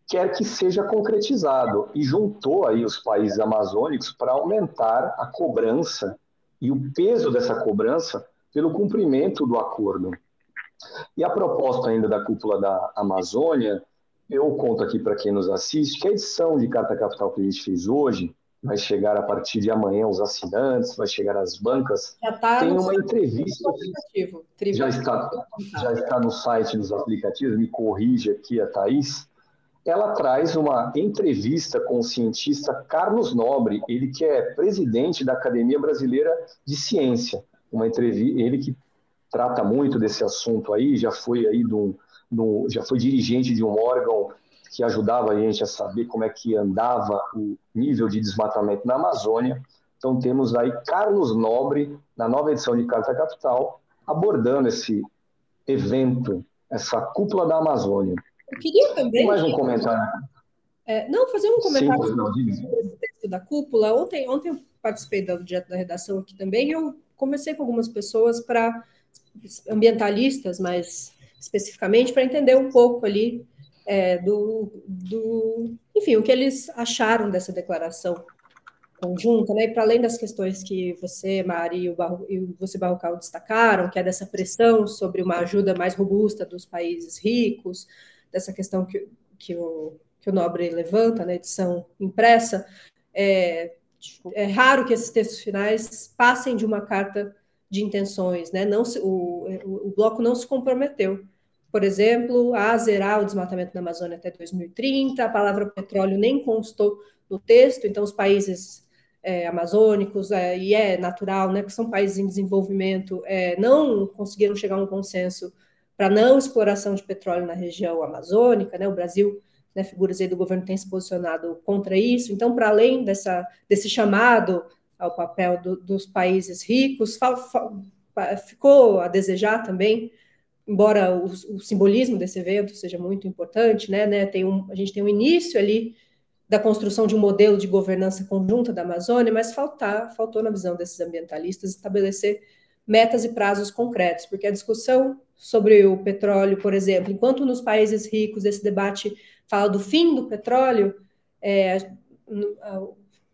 Speaker 1: quer que seja concretizado e juntou aí os países amazônicos para aumentar a cobrança e o peso dessa cobrança pelo cumprimento do acordo. E a proposta ainda da cúpula da Amazônia, eu conto aqui para quem nos assiste, que a edição de Carta Capital que a gente fez hoje vai chegar a partir de amanhã aos assinantes, vai chegar às bancas.
Speaker 3: Já tá
Speaker 1: Tem uma entrevista. Já está, já está no site dos aplicativos, me corrige aqui a Thaís. Ela traz uma entrevista com o cientista Carlos Nobre, ele que é presidente da Academia Brasileira de Ciência. Uma entrevista, ele que trata muito desse assunto aí, já foi aí do, do, já foi dirigente de um órgão que ajudava a gente a saber como é que andava o nível de desmatamento na Amazônia. Então temos aí Carlos Nobre, na nova edição de Carta Capital, abordando esse evento, essa cúpula da Amazônia.
Speaker 3: Eu queria também...
Speaker 1: mais um comentário.
Speaker 3: É, não, fazer um comentário Sim, sobre esse texto da cúpula. Ontem, ontem eu participei do direto da redação aqui também e eu conversei com algumas pessoas para ambientalistas, mais especificamente, para entender um pouco ali é, do, do, enfim, o que eles acharam dessa declaração conjunta, né? E para além das questões que você, Mari, e, o Barro, e você, Barrocal, destacaram, que é dessa pressão sobre uma ajuda mais robusta dos países ricos, dessa questão que, que, o, que o Nobre levanta na edição impressa, é, é raro que esses textos finais passem de uma carta de intenções, né? Não se, o, o bloco não se comprometeu. Por exemplo, a zerar o desmatamento da Amazônia até 2030, a palavra petróleo nem constou no texto, então os países é, amazônicos, é, e é natural, né, que são países em desenvolvimento, é, não conseguiram chegar a um consenso para não exploração de petróleo na região amazônica, né, o Brasil, né, figuras aí do governo têm se posicionado contra isso, então, para além dessa, desse chamado ao papel do, dos países ricos, ficou a desejar também embora o, o, simbolismo desse evento seja muito importante, né, né, tem um, a gente tem um início ali da construção de um modelo de governança conjunta da Amazônia, mas faltar, faltou na visão desses ambientalistas estabelecer metas e prazos concretos, porque a discussão sobre o petróleo, por exemplo, enquanto nos países ricos esse debate fala do fim do petróleo, é,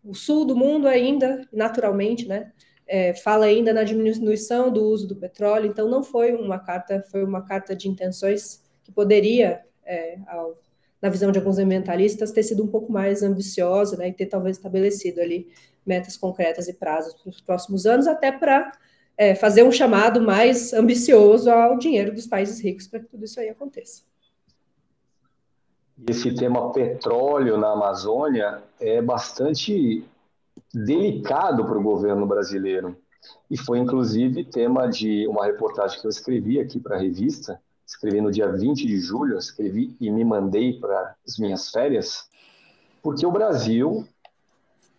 Speaker 3: o sul do mundo ainda, naturalmente, né, é, fala ainda na diminuição do uso do petróleo, então não foi uma carta, foi uma carta de intenções que poderia, é, ao, na visão de alguns ambientalistas, ter sido um pouco mais ambiciosa, né, e ter talvez estabelecido ali metas concretas e prazos para os próximos anos, até para é, fazer um chamado mais ambicioso ao dinheiro dos países ricos para que tudo isso aí aconteça.
Speaker 1: Esse tema petróleo na Amazônia é bastante delicado para o governo brasileiro. E foi, inclusive, tema de uma reportagem que eu escrevi aqui para a revista, escrevi no dia 20 de julho, escrevi e me mandei para as minhas férias, porque o Brasil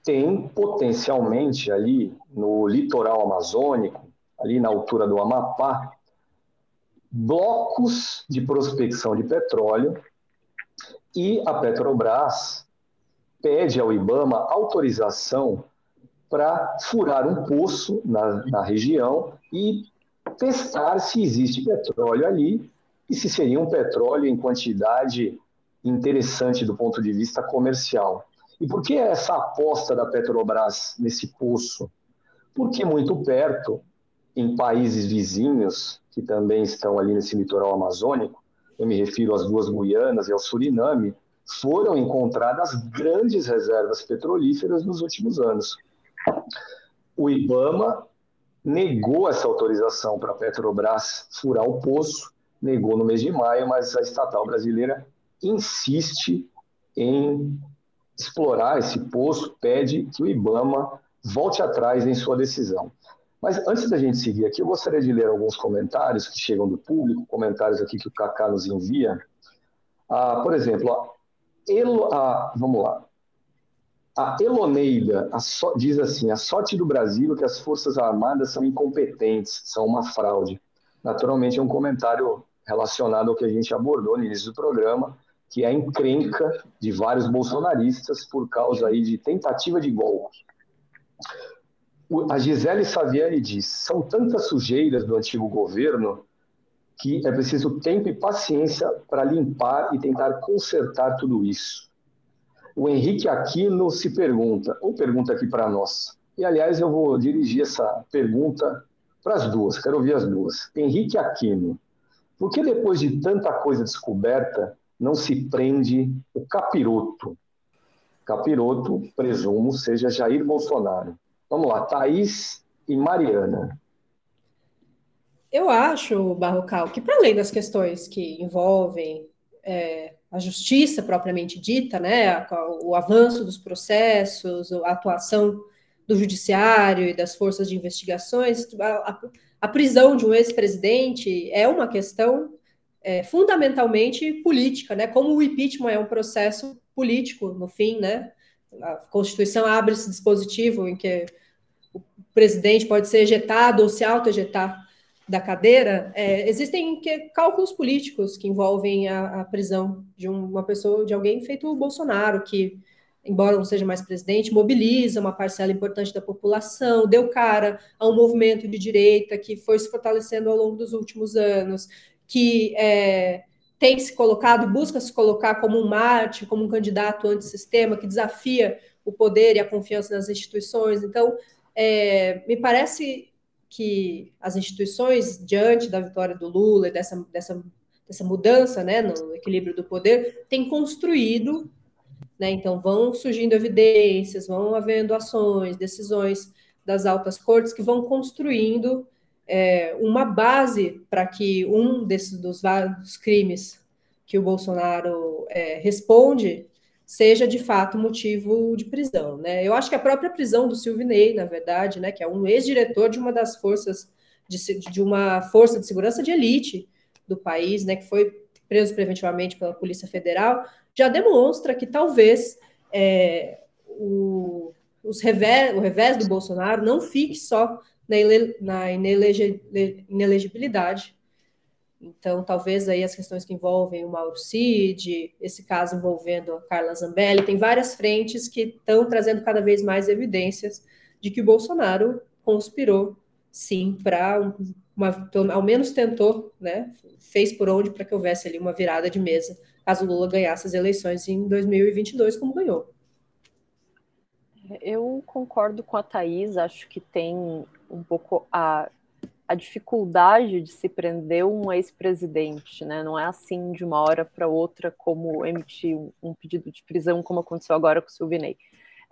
Speaker 1: tem potencialmente ali no litoral amazônico, ali na altura do Amapá, blocos de prospecção de petróleo e a Petrobras pede ao IBAMA autorização para furar um poço na, na região e testar se existe petróleo ali e se seria um petróleo em quantidade interessante do ponto de vista comercial. E por que essa aposta da Petrobras nesse poço? Porque muito perto, em países vizinhos, que também estão ali nesse litoral amazônico, eu me refiro às duas Guianas e ao Suriname, foram encontradas grandes reservas petrolíferas nos últimos anos. O IBAMA negou essa autorização para a Petrobras furar o poço, negou no mês de maio, mas a estatal brasileira insiste em explorar esse poço, pede que o IBAMA volte atrás em sua decisão. Mas antes da gente seguir aqui, eu gostaria de ler alguns comentários que chegam do público, comentários aqui que o Kaká nos envia. Ah, por exemplo, Elo, ah, vamos lá. A Eloneida a so, diz assim: a sorte do Brasil é que as Forças Armadas são incompetentes, são uma fraude. Naturalmente, é um comentário relacionado ao que a gente abordou no início do programa, que é a encrenca de vários bolsonaristas por causa aí de tentativa de golpe. A Gisele Saviani diz: são tantas sujeiras do antigo governo que é preciso tempo e paciência para limpar e tentar consertar tudo isso. O Henrique Aquino se pergunta, ou pergunta aqui para nós, e aliás eu vou dirigir essa pergunta para as duas, quero ouvir as duas. Henrique Aquino, por que depois de tanta coisa descoberta não se prende o capiroto? Capiroto, presumo, seja Jair Bolsonaro. Vamos lá, Thaís e Mariana.
Speaker 3: Eu acho, Barrocal, que para além das questões que envolvem é, a justiça propriamente dita, né, o avanço dos processos, a atuação do judiciário e das forças de investigações, a, a prisão de um ex-presidente é uma questão é, fundamentalmente política, né? Como o impeachment é um processo político, no fim, né? A Constituição abre esse dispositivo em que o presidente pode ser ejetado ou se auto-ejetar da cadeira, é, existem que, cálculos políticos que envolvem a, a, prisão de uma pessoa, de alguém feito o Bolsonaro, que, embora não seja mais presidente, mobiliza uma parcela importante da população, deu cara a um movimento de direita que foi se fortalecendo ao longo dos últimos anos, que é, tem se colocado, busca se colocar como um mate, como um candidato antissistema, que desafia o poder e a confiança nas instituições. Então, é, me parece que as instituições, diante da vitória do Lula e dessa, dessa, dessa mudança né, no equilíbrio do poder, têm construído, né, então vão surgindo evidências, vão havendo ações, decisões das altas cortes que vão construindo é, uma base para que um desses dos vários crimes que o Bolsonaro é, responde seja de fato motivo de prisão. Né? Eu acho que a própria prisão do Silvinei, na verdade, né, que é um ex-diretor de uma das forças de, de, uma força de segurança de elite do país, né, que foi preso preventivamente pela Polícia Federal, já demonstra que talvez é, o, os revés, o revés do Bolsonaro não fique só na, na inelegibilidade então, talvez aí as questões que envolvem o Mauro Cid, esse caso envolvendo a Carla Zambelli, tem várias frentes que estão trazendo cada vez mais evidências de que o Bolsonaro conspirou, sim, para uma, ao menos tentou, né, fez por onde para que houvesse ali uma virada de mesa, caso Lula ganhasse as eleições em 2022, como ganhou.
Speaker 2: Eu concordo com a Thaís, acho que tem um pouco a a dificuldade de se prender um ex-presidente, né? Não é assim de uma hora para outra como emitir um, um, pedido de prisão, como aconteceu agora com o Silvinei.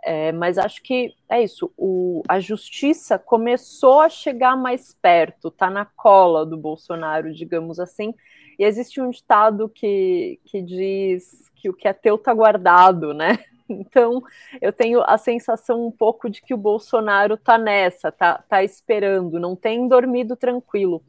Speaker 2: É, mas acho que é isso. O, a justiça começou a chegar mais perto, tá na cola do Bolsonaro, digamos assim. E existe um ditado que, que diz que o que é teu tá guardado, né? Então, eu tenho a sensação um pouco de que o Bolsonaro tá nessa, tá, tá esperando, não tem dormido tranquilo.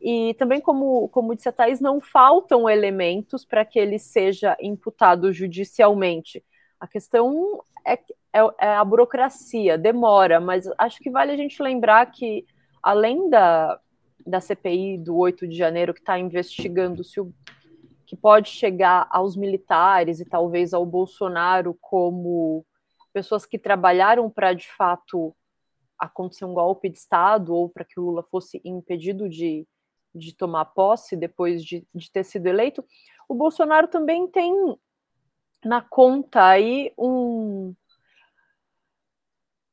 Speaker 2: E também, como, como disse a Thais, não faltam elementos para que ele seja imputado judicialmente. A questão é, é, é, a burocracia, demora, mas acho que vale a gente lembrar que, além da, da CPI do 8 de janeiro, que está investigando se o que pode chegar aos militares e talvez ao Bolsonaro como pessoas que trabalharam para de fato acontecer um golpe de Estado ou para que o Lula fosse impedido de, de tomar posse depois de, de ter sido eleito, o Bolsonaro também tem na conta aí um,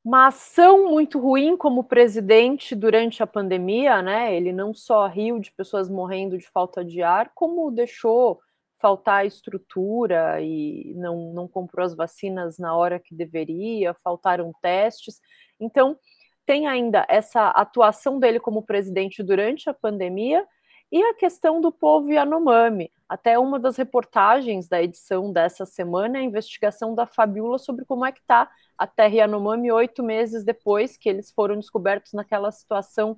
Speaker 2: uma ação muito ruim como presidente durante a pandemia, né? Ele não só riu de pessoas morrendo de falta de ar, como deixou faltar estrutura e não, não comprou as vacinas na hora que deveria, faltaram testes. Então, tem ainda essa atuação dele como presidente durante a pandemia e a questão do povo Yanomami. Até uma das reportagens da edição dessa semana é a investigação da Fabiola sobre como é que está a terra Yanomami oito meses depois que eles foram descobertos naquela situação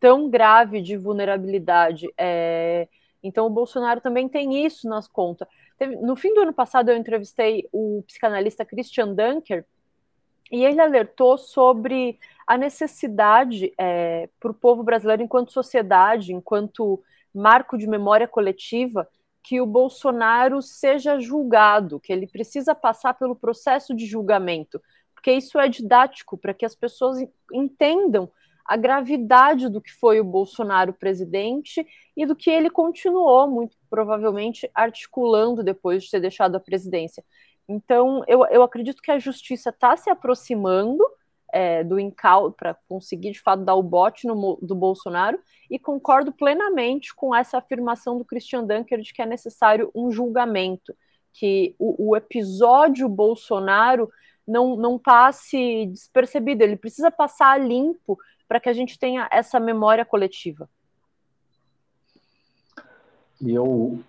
Speaker 2: tão grave de vulnerabilidade. É... Então o Bolsonaro também tem isso nas contas. no fim do ano passado eu entrevistei o psicanalista Christian Dunker, e ele alertou sobre a necessidade é, para o povo brasileiro, enquanto sociedade, enquanto marco de memória coletiva, que o Bolsonaro seja julgado, que ele precisa passar pelo processo de julgamento, porque isso é didático para que as pessoas entendam a gravidade do que foi o Bolsonaro presidente e do que ele continuou, muito provavelmente, articulando depois de ter deixado a presidência. Então, eu, eu acredito que a justiça está se aproximando é, do incauto para conseguir, de fato, dar o bote no, do Bolsonaro, e concordo plenamente com essa afirmação do Christian Dunker de que é necessário um julgamento, que o, o episódio Bolsonaro não, não passe despercebido, ele precisa passar limpo para que a gente tenha essa memória coletiva.
Speaker 1: E eu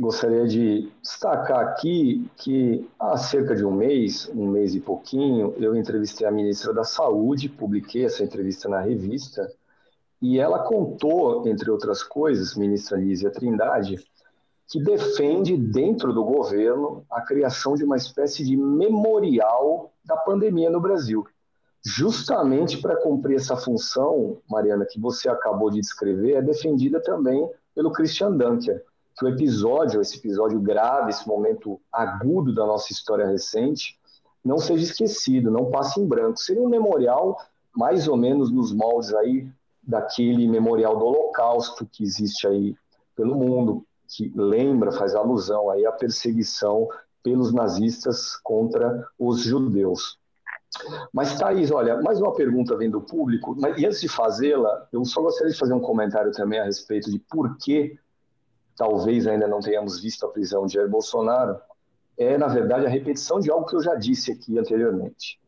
Speaker 1: gostaria de destacar aqui que há cerca de um mês, um mês e pouquinho, eu entrevistei a ministra da Saúde, publiquei essa entrevista na revista, e ela contou, entre outras coisas, ministra Lízia Trindade, que defende dentro do governo a criação de uma espécie de memorial da pandemia no Brasil. Justamente para cumprir essa função, Mariana, que você acabou de descrever, é defendida também pelo Christian Dunker que o episódio, esse episódio grave, esse momento agudo da nossa história recente, não seja esquecido, não passe em branco. Seria um memorial mais ou menos nos moldes aí daquele memorial do Holocausto que existe aí pelo mundo, que lembra, faz alusão aí à perseguição pelos nazistas contra os judeus. Mas, Thaís, olha, mais uma pergunta vem do público, e antes de fazê-la, eu só gostaria de fazer um comentário também a respeito de por que talvez ainda não tenhamos visto a prisão de Jair Bolsonaro, é, na verdade, a repetição de algo que eu já disse aqui anteriormente.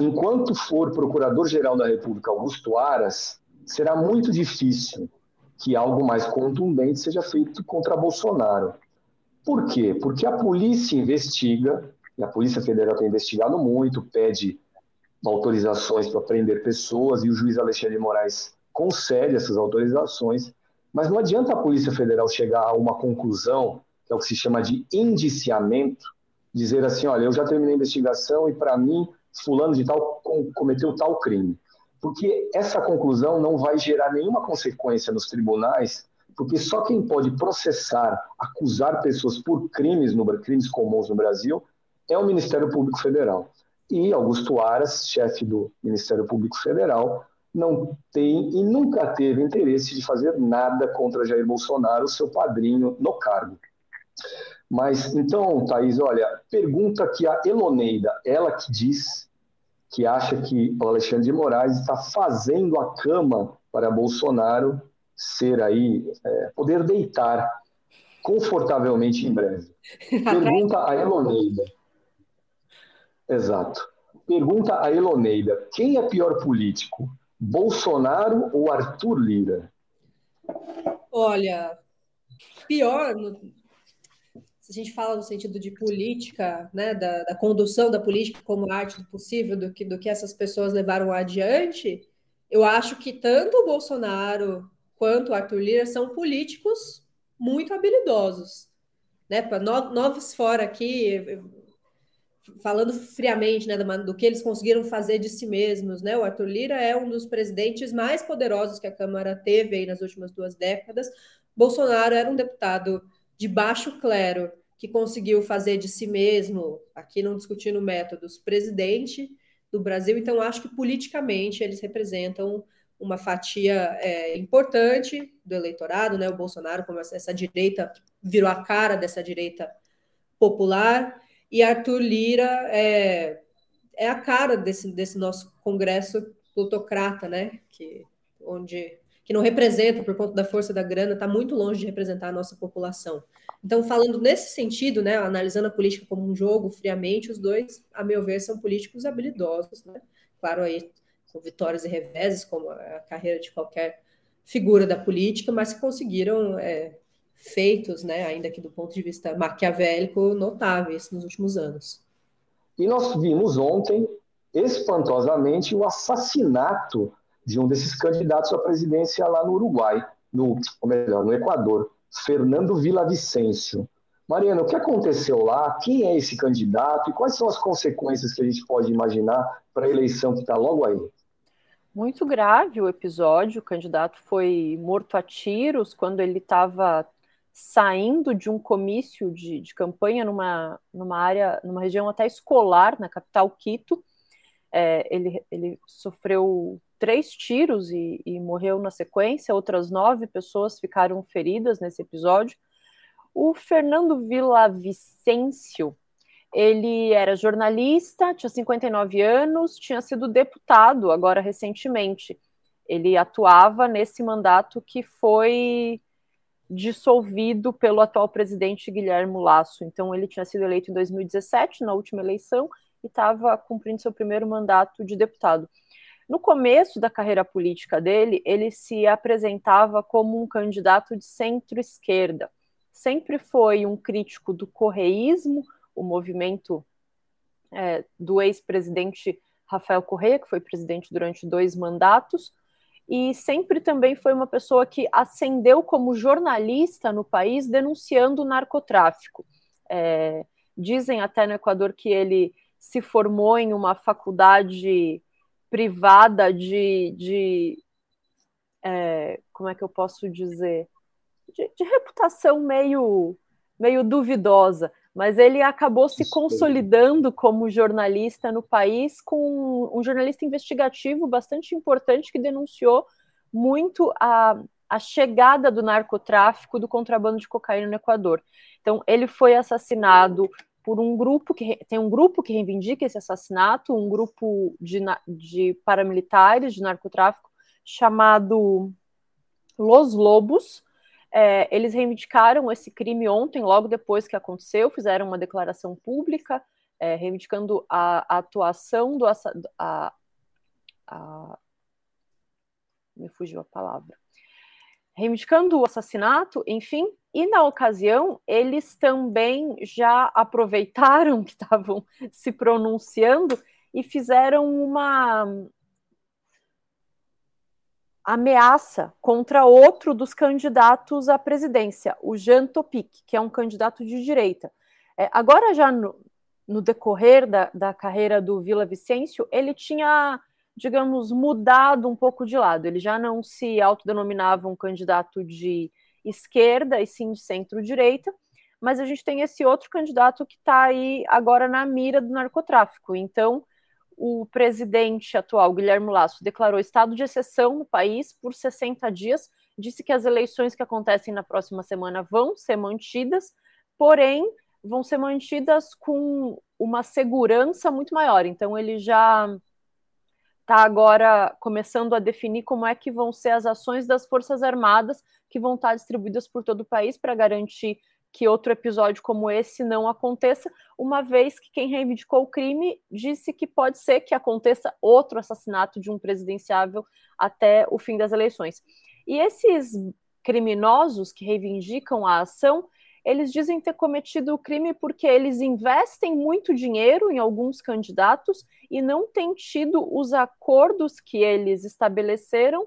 Speaker 1: Enquanto for Procurador-Geral da República Augusto Aras, será muito difícil que algo mais contundente seja feito contra Bolsonaro. Por quê? Porque a polícia investiga, e a Polícia Federal tem investigado muito, pede autorizações para prender pessoas, e o juiz Alexandre de Moraes concede essas autorizações, mas não adianta a Polícia Federal chegar a uma conclusão, que é o que se chama de indiciamento, dizer assim, olha, eu já terminei a investigação e para mim fulano de tal cometeu tal crime. Porque essa conclusão não vai gerar nenhuma consequência nos tribunais, porque só quem pode processar, acusar pessoas por crimes, no, crimes comuns no Brasil é o Ministério Público Federal. E Augusto Aras, chefe do Ministério Público Federal, não tem e nunca teve interesse de fazer nada contra Jair Bolsonaro, seu padrinho, no cargo. Mas então, Thaís, olha, pergunta que a Eloneida, ela que diz que acha que o Alexandre de Moraes está fazendo a cama para Bolsonaro ser aí, é, poder deitar confortavelmente em breve. Pergunta a Eloneida. Exato. Pergunta a Eloneida: quem é pior político, Bolsonaro ou Arthur Lira?
Speaker 3: Olha, pior, se a gente fala no sentido de política, né, da, da, condução da política como arte do possível, do que, do que essas pessoas levaram adiante, eu acho que tanto o Bolsonaro quanto o Arthur Lira são políticos muito habilidosos. Né? Novos fora aqui, falando friamente né, do, que eles conseguiram fazer de si mesmos, né? O Arthur Lira é um dos presidentes mais poderosos que a Câmara teve nas últimas duas décadas. Bolsonaro era um deputado de baixo clero que conseguiu fazer de si mesmo, aqui não discutindo métodos, presidente do Brasil. Então, acho que politicamente eles representam uma fatia é, importante do eleitorado, né? O Bolsonaro, como essa, essa direita, virou a cara dessa direita popular e Arthur Lira é, é a cara desse, desse nosso congresso plutocrata, né? Que, onde, que não representa, por conta da força da grana, está muito longe de representar a nossa população. Então, falando nesse sentido, né, analisando a política como um jogo friamente, os dois, a meu ver, são políticos habilidosos, né? Claro, aí com vitórias e reveses, como a carreira de qualquer figura da política, mas que conseguiram é, feitos, né, ainda que do ponto de vista maquiavélico, notáveis nos últimos anos.
Speaker 1: E nós vimos ontem, espantosamente, o assassinato de um desses candidatos à presidência lá no Uruguai, no, ou melhor, no Equador, Fernando Villavicencio. Mariana, o que aconteceu lá? Quem é esse candidato e quais são as consequências que a gente pode imaginar para a eleição que está logo aí?
Speaker 2: Muito grave o episódio. O candidato foi morto a tiros quando ele estava saindo de um comício de, de, campanha numa, numa área, numa região até escolar, na capital Quito. É, ele, ele sofreu três tiros e, e, morreu na sequência. Outras nove pessoas ficaram feridas nesse episódio. O Fernando Vicencio, ele era jornalista, tinha 59 anos, tinha sido deputado agora recentemente. Ele atuava nesse mandato que foi dissolvido pelo atual presidente Guilherme Lasso. Então, ele tinha sido eleito em 2017, na última eleição, e estava cumprindo seu primeiro mandato de deputado. No começo da carreira política dele, ele se apresentava como um candidato de centro-esquerda. Sempre foi um crítico do correísmo, o movimento é, do ex-presidente Rafael Correia, que foi presidente durante dois mandatos, e sempre também foi uma pessoa que ascendeu como jornalista no país denunciando o narcotráfico. É, dizem até no Equador que ele se formou em uma faculdade privada de, de é, como é que eu posso dizer, de, de, reputação meio, meio duvidosa, mas ele acabou se consolidando como jornalista no país, com um jornalista investigativo bastante importante que denunciou muito a, a chegada do narcotráfico, do contrabando de cocaína no Equador. Então, ele foi assassinado por um grupo que tem um grupo que reivindica esse assassinato, um grupo de, de paramilitares de narcotráfico chamado Los Lobos. É, eles reivindicaram esse crime ontem, logo depois que aconteceu, fizeram uma declaração pública é, reivindicando a, a, atuação do a, a, me fugiu a palavra. Reivindicando o assassinato, enfim, e na ocasião eles também já aproveitaram que estavam se pronunciando e fizeram uma ameaça contra outro dos candidatos à presidência, o Jean Topic, que é um candidato de direita. É, agora, já no, no decorrer da, da carreira do Vila Vicêncio, ele tinha digamos, mudado um pouco de lado. Ele já não se autodenominava um candidato de esquerda e sim de centro-direita, mas a gente tem esse outro candidato que está aí agora na mira do narcotráfico. Então, o presidente atual, Guilherme Lasso, declarou estado de exceção no país por 60 dias, disse que as eleições que acontecem na próxima semana vão ser mantidas, porém vão ser mantidas com uma segurança muito maior. Então, ele já está agora começando a definir como é que vão ser as ações das Forças Armadas que vão estar distribuídas por todo o país para garantir que outro episódio como esse não aconteça, uma vez que quem reivindicou o crime disse que pode ser que aconteça outro assassinato de um presidenciável até o fim das eleições. E esses criminosos que reivindicam a ação, eles dizem ter cometido o crime porque eles investem muito dinheiro em alguns candidatos e não têm tido os acordos que eles estabeleceram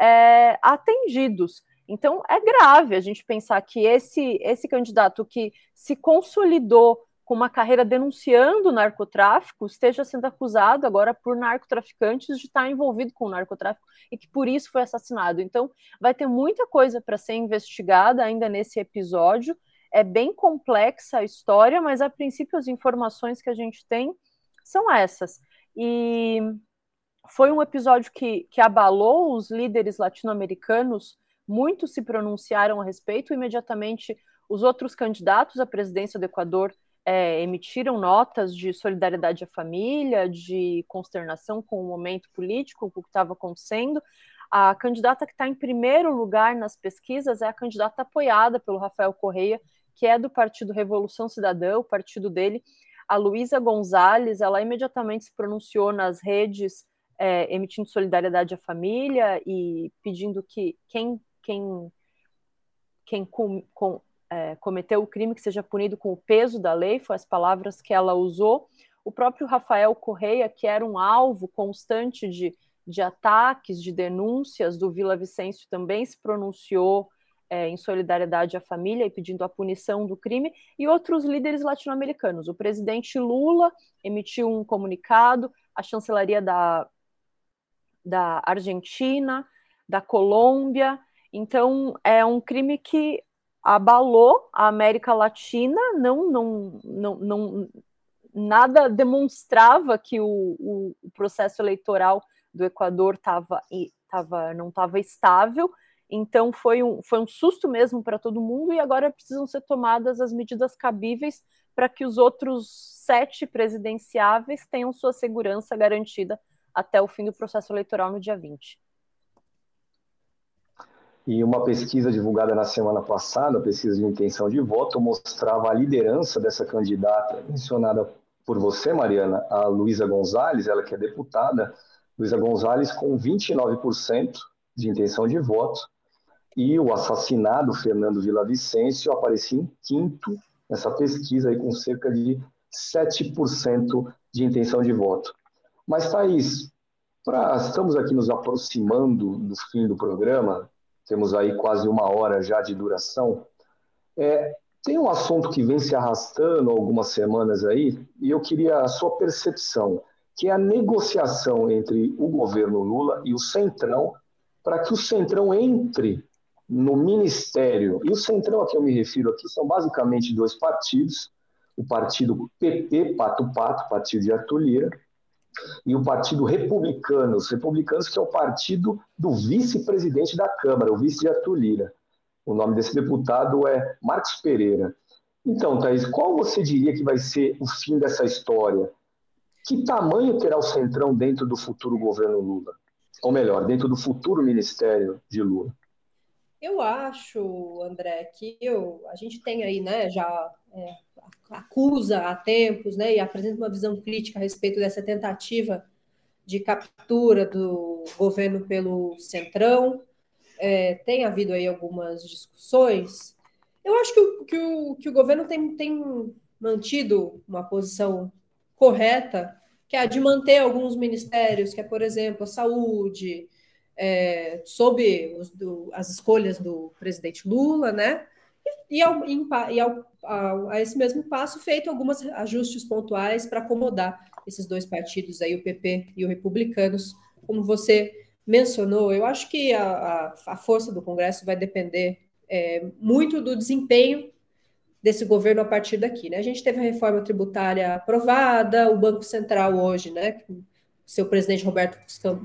Speaker 2: é, atendidos. Então é grave a gente pensar que esse, esse candidato que se consolidou com uma carreira denunciando narcotráfico esteja sendo acusado agora por narcotraficantes de estar envolvido com o narcotráfico e que por isso foi assassinado. Então vai ter muita coisa para ser investigada ainda nesse episódio. É bem complexa a história, mas a princípio as informações que a gente tem são essas. E foi um episódio que, que abalou os líderes latino-americanos, muitos se pronunciaram a respeito, imediatamente os outros candidatos à presidência do Equador é, emitiram notas de solidariedade à família, de consternação com o momento político, com o que estava acontecendo. A candidata que está em primeiro lugar nas pesquisas é a candidata apoiada pelo Rafael Correia, que é do Partido Revolução Cidadã, o partido dele, a Luísa Gonzalez, ela imediatamente se pronunciou nas redes, é, emitindo solidariedade à família e pedindo que quem, quem, quem com, com, é, cometeu o crime que seja punido com o peso da lei, foi as palavras que ela usou. O próprio Rafael Correia, que era um alvo constante de, de ataques, de denúncias do Vila Vicêncio, também se pronunciou é, em solidariedade à família e pedindo a punição do crime, e outros líderes latino-americanos. O presidente Lula emitiu um comunicado, a chancelaria da, da Argentina, da Colômbia. Então, é um crime que abalou a América Latina, não, não, não, não nada demonstrava que o, o, processo eleitoral do Equador tava, tava, não estava estável, então foi um, foi um susto mesmo para todo mundo, e agora precisam ser tomadas as medidas cabíveis para que os outros sete presidenciáveis tenham sua segurança garantida até o fim do processo eleitoral no dia 20.
Speaker 1: E uma pesquisa divulgada na semana passada, a pesquisa de intenção de voto, mostrava a liderança dessa candidata mencionada por você, Mariana, a Luísa Gonzalez, ela que é deputada, Luísa Gonzalez com 29% de intenção de voto, e o assassinado Fernando Villavicencio aparecia em quinto nessa pesquisa aí com cerca de 7% de intenção de voto. Mas, Thaís, pra, estamos aqui nos aproximando do fim do programa, temos aí quase uma hora já de duração. É, tem um assunto que vem se arrastando algumas semanas aí, e eu queria a sua percepção, que é a negociação entre o governo Lula e o Centrão, para que o Centrão entre no Ministério. E o Centrão a que eu me refiro aqui são basicamente dois partidos, o partido PP, Pato Pato, partido de Arthur e o Partido Republicano, os republicanos que é o partido do vice-presidente da Câmara, o vice Arthur Lira. O nome desse deputado é Marcos Pereira. Então, Thaís, qual você diria que vai ser o fim dessa história? Que tamanho terá o Centrão dentro do futuro governo Lula? Ou melhor, dentro do futuro ministério de Lula?
Speaker 3: Eu acho, André, que eu, a gente tem aí, né, já é, acusa há tempos, né, e apresenta uma visão crítica a respeito dessa tentativa de captura do governo pelo Centrão. É, tem havido aí algumas discussões. Eu acho que o, que o, que o governo tem, tem mantido uma posição correta, que é a de manter alguns ministérios, que é, por exemplo, a saúde, é, sob os, do, as escolhas do presidente Lula, né? E, e, ao, e ao, ao, a esse mesmo passo, feito alguns ajustes pontuais para acomodar esses dois partidos aí, o PP e o Republicanos, como você mencionou. Eu acho que a, a, a força do Congresso vai depender é, muito do desempenho desse governo a partir daqui. Né? A gente teve a reforma tributária aprovada, o Banco Central hoje, né, seu presidente Roberto,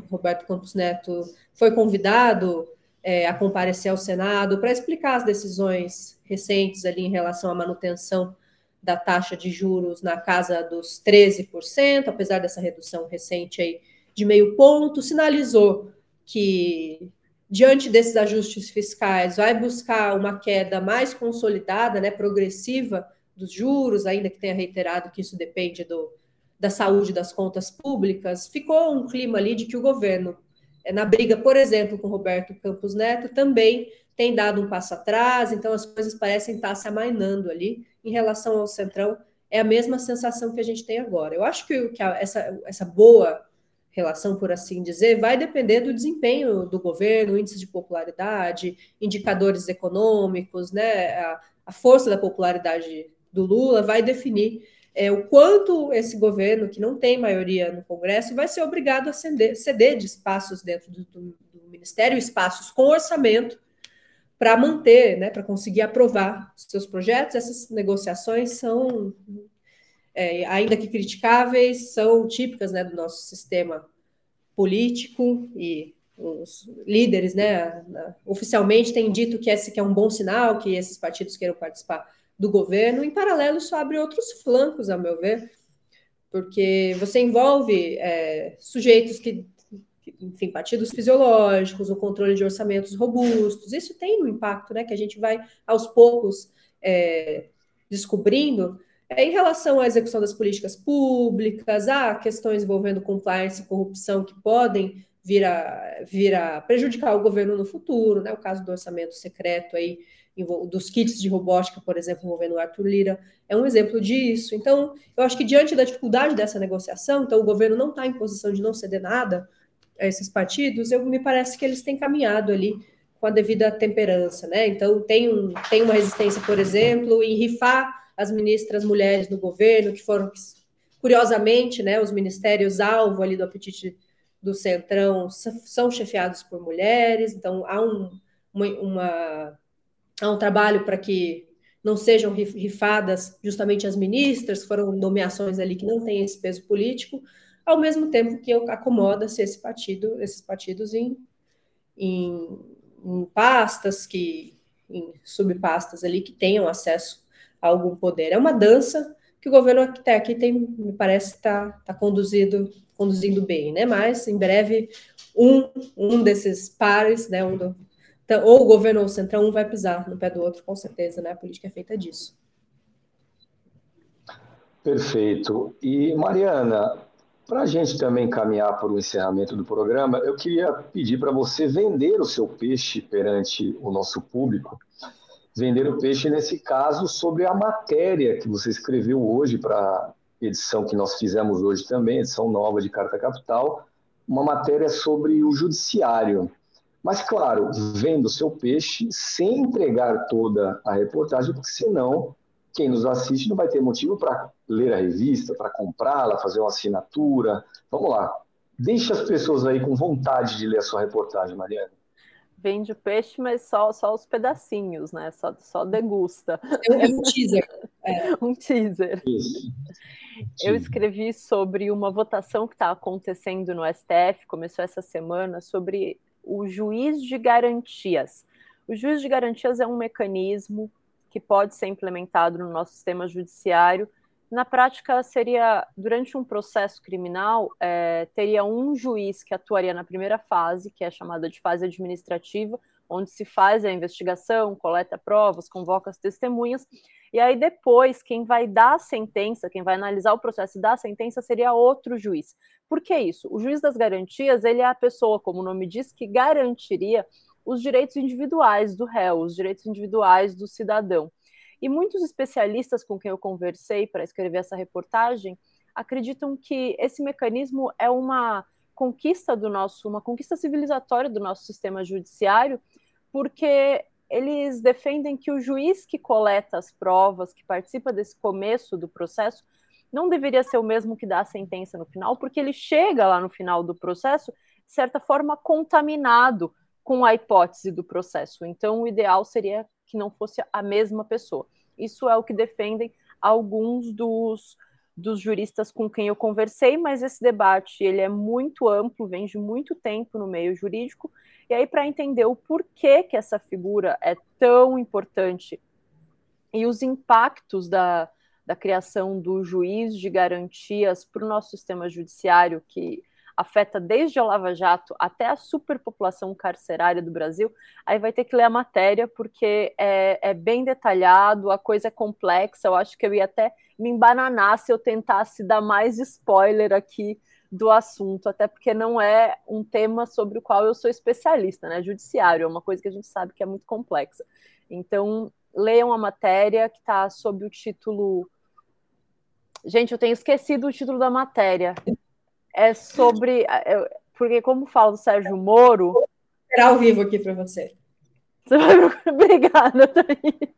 Speaker 3: Roberto Campos Neto foi convidado é, a comparecer ao Senado para explicar as decisões recentes ali em relação à manutenção da taxa de juros na casa dos 13%, apesar dessa redução recente aí de meio ponto, sinalizou que diante desses ajustes fiscais vai buscar uma queda mais consolidada, né, progressiva dos juros, ainda que tenha reiterado que isso depende do, da saúde das contas públicas, ficou um clima ali de que o governo, eh, na briga, por exemplo, com Roberto Campos Neto, também tem dado um passo atrás, então as coisas parecem estar se amainando ali. Em relação ao Centrão, é a mesma sensação que a gente tem agora. Eu acho que, que a, essa, essa boa relação, por assim dizer, vai depender do desempenho do governo, índice de popularidade, indicadores econômicos, né? A, a força da popularidade do Lula vai definir é, o quanto esse governo, que não tem maioria no Congresso, vai ser obrigado a ceder, ceder de espaços dentro do, do, do Ministério, espaços com orçamento, para manter, né, para conseguir aprovar seus projetos. Essas negociações são, é, ainda que criticáveis, são típicas né, do nosso sistema político e os líderes, né, oficialmente têm dito que esse que é um bom sinal, que esses partidos queiram participar do governo. Em paralelo, isso abre outros flancos, a meu ver, porque você envolve é, sujeitos que, enfim, partidos fisiológicos, o controle de orçamentos robustos. Isso tem um impacto, né, que a gente vai aos poucos é, descobrindo. É, em relação à execução das políticas públicas, há questões envolvendo compliance e corrupção que podem vir a, vir a prejudicar o governo no futuro, né? O caso do orçamento secreto aí dos kits de robótica, por exemplo, envolvendo o Arthur Lira, é um exemplo disso. Então, eu acho que diante da dificuldade dessa negociação, então o governo não está em posição de não ceder nada a esses partidos, eu me parece que eles têm caminhado ali com a devida temperança, né? Então, tem, um, tem uma resistência, por exemplo, em rifar as ministras mulheres no governo, que foram, curiosamente, né, os ministérios alvo ali do apetite do Centrão são chefiados por mulheres, então há um, uma, uma há um trabalho para que não sejam rifadas justamente as ministras, foram nomeações ali que não têm esse peso político, ao mesmo tempo que acomoda-se esse partido, esses partidos em, em, em pastas que em subpastas ali que tenham acesso a algum poder. É uma dança que o governo até aqui tem, me parece, está tá conduzido, conduzindo bem, né? Mas em breve um, um desses pares, né? Um do, então, ou o governo ou o centrão, um vai pisar no pé do outro, com certeza, né? A política é feita disso.
Speaker 1: Perfeito. E, Mariana, para a gente também caminhar para o encerramento do programa, eu queria pedir para você vender o seu peixe perante o nosso público. Vender o peixe, nesse caso, sobre a matéria que você escreveu hoje para a edição que nós fizemos hoje também, edição nova de Carta Capital, uma matéria sobre o judiciário. Mas, claro, vendo o seu peixe sem entregar toda a reportagem, porque senão quem nos assiste não vai ter motivo para ler a revista, para comprá-la, fazer uma assinatura. Vamos lá. Deixe as pessoas aí com vontade de ler a sua reportagem, Mariana.
Speaker 2: Vende o peixe, mas só, só os pedacinhos, né? Só, só degusta.
Speaker 3: É um teaser.
Speaker 2: É. um teaser. Isso. Eu escrevi sobre uma votação que está acontecendo no STF, começou essa semana, sobre o juiz de garantias. O juiz de garantias é um mecanismo que pode ser implementado no nosso sistema judiciário. Na prática, seria, durante um processo criminal, é, teria um juiz que atuaria na primeira fase, que é chamada de fase administrativa, onde se faz a investigação, coleta provas, convoca as testemunhas, e aí depois quem vai dar a sentença, quem vai analisar o processo e dar a sentença seria outro juiz. Por que isso? O juiz das garantias, ele é a pessoa, como o nome diz, que garantiria os direitos individuais do réu, os direitos individuais do cidadão. E muitos especialistas com quem eu conversei para escrever essa reportagem acreditam que esse mecanismo é uma conquista do nosso, uma conquista civilizatória do nosso sistema judiciário, porque eles defendem que o juiz que coleta as provas, que participa desse começo do processo, não deveria ser o mesmo que dá a sentença no final, porque ele chega lá no final do processo, de certa forma, contaminado com a hipótese do processo. Então, o ideal seria que não fosse a mesma pessoa. Isso é o que defendem alguns dos, dos juristas com quem eu conversei, mas esse debate ele é muito amplo, vem de muito tempo no meio jurídico, e aí para entender o porquê que essa figura é tão importante e os impactos da, da criação do juiz de garantias para o nosso sistema judiciário, que afeta desde a Lava Jato até a superpopulação carcerária do Brasil, aí vai ter que ler a matéria, porque é, é, bem detalhado, a coisa é complexa. Eu acho que eu ia até me embananar se eu tentasse dar mais spoiler aqui do assunto, até porque não é um tema sobre o qual eu sou especialista, né? Judiciário é uma coisa que a gente sabe que é muito complexa. Então, leiam a matéria que está sob o título. Gente, eu tenho esquecido o título da matéria. É sobre. É, porque, como fala do Sérgio Moro. Vou
Speaker 3: ao vivo aqui para você.
Speaker 2: Você vai procurar. Obrigada, Thaís.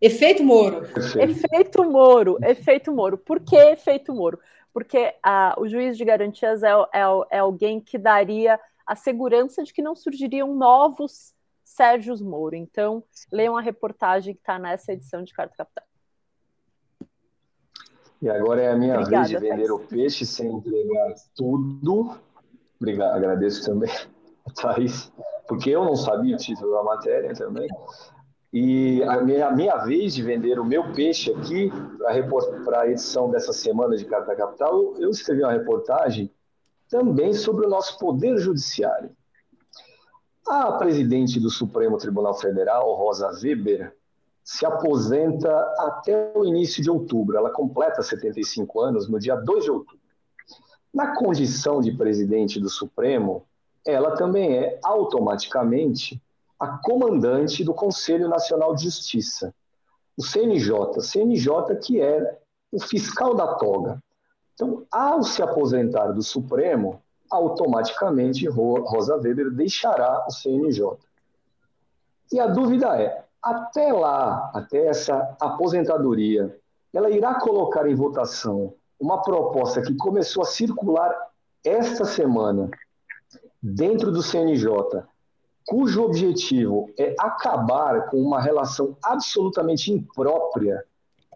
Speaker 3: Efeito Moro.
Speaker 2: Efeito Moro, efeito Moro. Por que efeito Moro? Porque ah, o juiz de garantias é, é, é, alguém que daria a segurança de que não surgiriam novos Sérgios Moro. Então, leiam a reportagem que está nessa edição de Carta Capital.
Speaker 1: E agora é a minha Obrigada, vez de vender Thais. o peixe sem entregar tudo. Obrigado, agradeço também, Thaís, porque eu não sabia o título da matéria também. E a minha, a minha vez de vender o meu peixe aqui, para a edição dessa semana de Carta Capital, eu escrevi uma reportagem também sobre o nosso Poder Judiciário. A presidente do Supremo Tribunal Federal, Rosa Weber, se aposenta até o início de outubro. Ela completa 75 anos no dia 2 de outubro. Na condição de presidente do Supremo, ela também é automaticamente a comandante do Conselho Nacional de Justiça, o CNJ, CNJ que é o fiscal da toga. Então, ao se aposentar do Supremo, automaticamente Rosa Weber deixará o CNJ. E a dúvida é: até lá, até essa aposentadoria, ela irá colocar em votação uma proposta que começou a circular esta semana dentro do CNJ, cujo objetivo é acabar com uma relação absolutamente imprópria,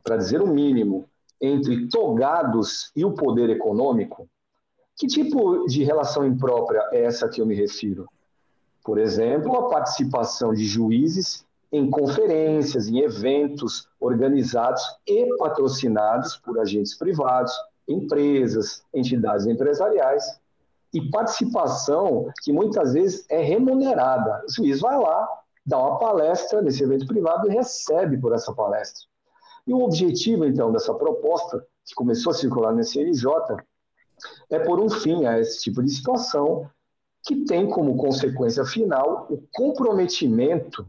Speaker 1: para dizer o mínimo, entre togados e o poder econômico? Que tipo de relação imprópria é essa que eu me refiro? Por exemplo, a participação de juízes em conferências, em eventos organizados e patrocinados por agentes privados, empresas, entidades empresariais, e participação que muitas vezes é remunerada. O juiz vai lá, dá uma palestra nesse evento privado e recebe por essa palestra. E o objetivo, então, dessa proposta, que começou a circular no CNJ, é pôr um fim a esse tipo de situação, que tem como consequência final o comprometimento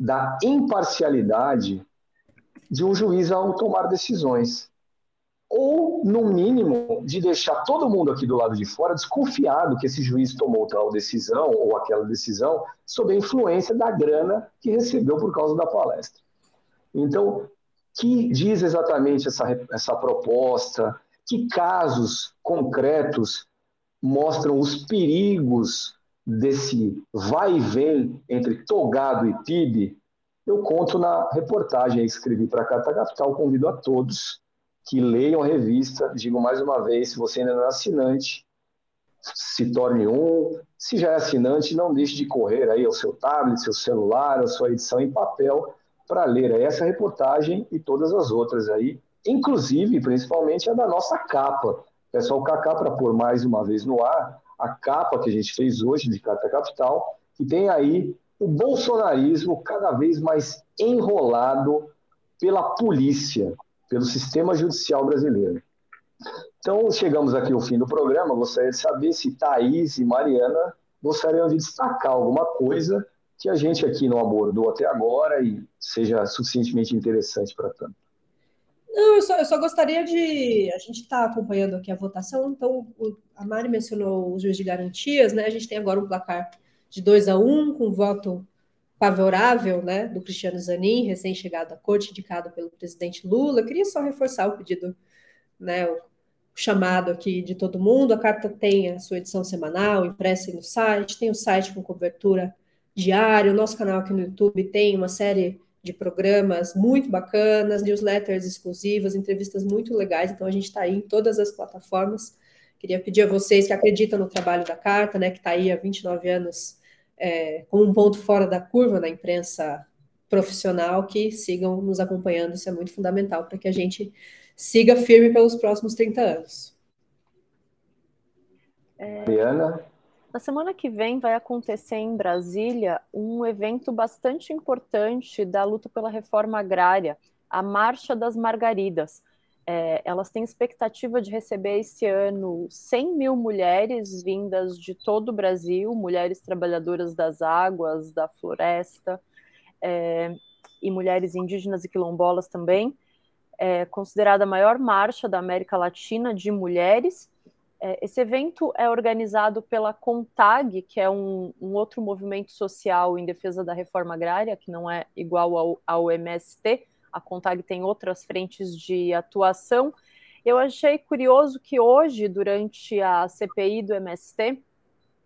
Speaker 1: da imparcialidade de um juiz ao tomar decisões. Ou, no mínimo, de deixar todo mundo aqui do lado de fora desconfiado que esse juiz tomou tal decisão ou aquela decisão sob a influência da grana que recebeu por causa da palestra. Então, que diz exatamente essa, essa proposta? Que casos concretos mostram os perigos desse vai e vem entre togado e PIB, eu conto na reportagem que escrevi para a Carta Capital. Convido a todos que leiam a revista. Digo mais uma vez: se você ainda não é assinante, se torne um. Se já é assinante, não deixe de correr aí ao seu tablet, seu celular, a sua edição em papel para ler essa reportagem e todas as outras aí, inclusive, principalmente a da nossa capa. Peço ao Cacá para pôr mais uma vez no ar a capa que a gente fez hoje de Carta Capital, que tem aí o bolsonarismo cada vez mais enrolado pela polícia, pelo sistema judicial brasileiro. Então, chegamos aqui ao fim do programa. Gostaria de saber se Thaís e Mariana gostariam de destacar alguma coisa que a gente aqui não abordou até agora e seja suficientemente interessante para tanto.
Speaker 3: Não, eu só, eu só gostaria de. A gente está acompanhando aqui a votação, então o, a Mari mencionou os juiz de garantias, né? A gente tem agora um placar de 2 a 1 um, com voto favorável né, do Cristiano Zanin, recém-chegado à corte, indicado pelo presidente Lula. Eu queria só reforçar o pedido, né, o chamado aqui de todo mundo. A carta tem a sua edição semanal, impressa no site, tem o site com cobertura diária, o nosso canal aqui no YouTube tem uma série de programas muito bacanas, newsletters exclusivas, entrevistas muito legais. Então a gente está aí em todas as plataformas. Queria pedir a vocês que acreditam no trabalho da carta, né, que está aí há 29 anos é, como um ponto fora da curva na imprensa profissional, que sigam nos acompanhando. Isso é muito fundamental para que a gente siga firme pelos próximos 30 anos.
Speaker 2: Diana? Na semana que vem vai acontecer em Brasília um evento bastante importante da luta pela reforma agrária, a Marcha das Margaridas. É, elas têm expectativa de receber esse ano 100 mil mulheres vindas de todo o Brasil, mulheres trabalhadoras das águas, da floresta, é, e mulheres indígenas e quilombolas também. É considerada a maior marcha da América Latina de mulheres esse evento é organizado pela CONTAG, que é um, um, outro movimento social em defesa da reforma agrária, que não é igual ao, ao MST. A CONTAG tem outras frentes de atuação. Eu achei curioso que hoje, durante a CPI do MST,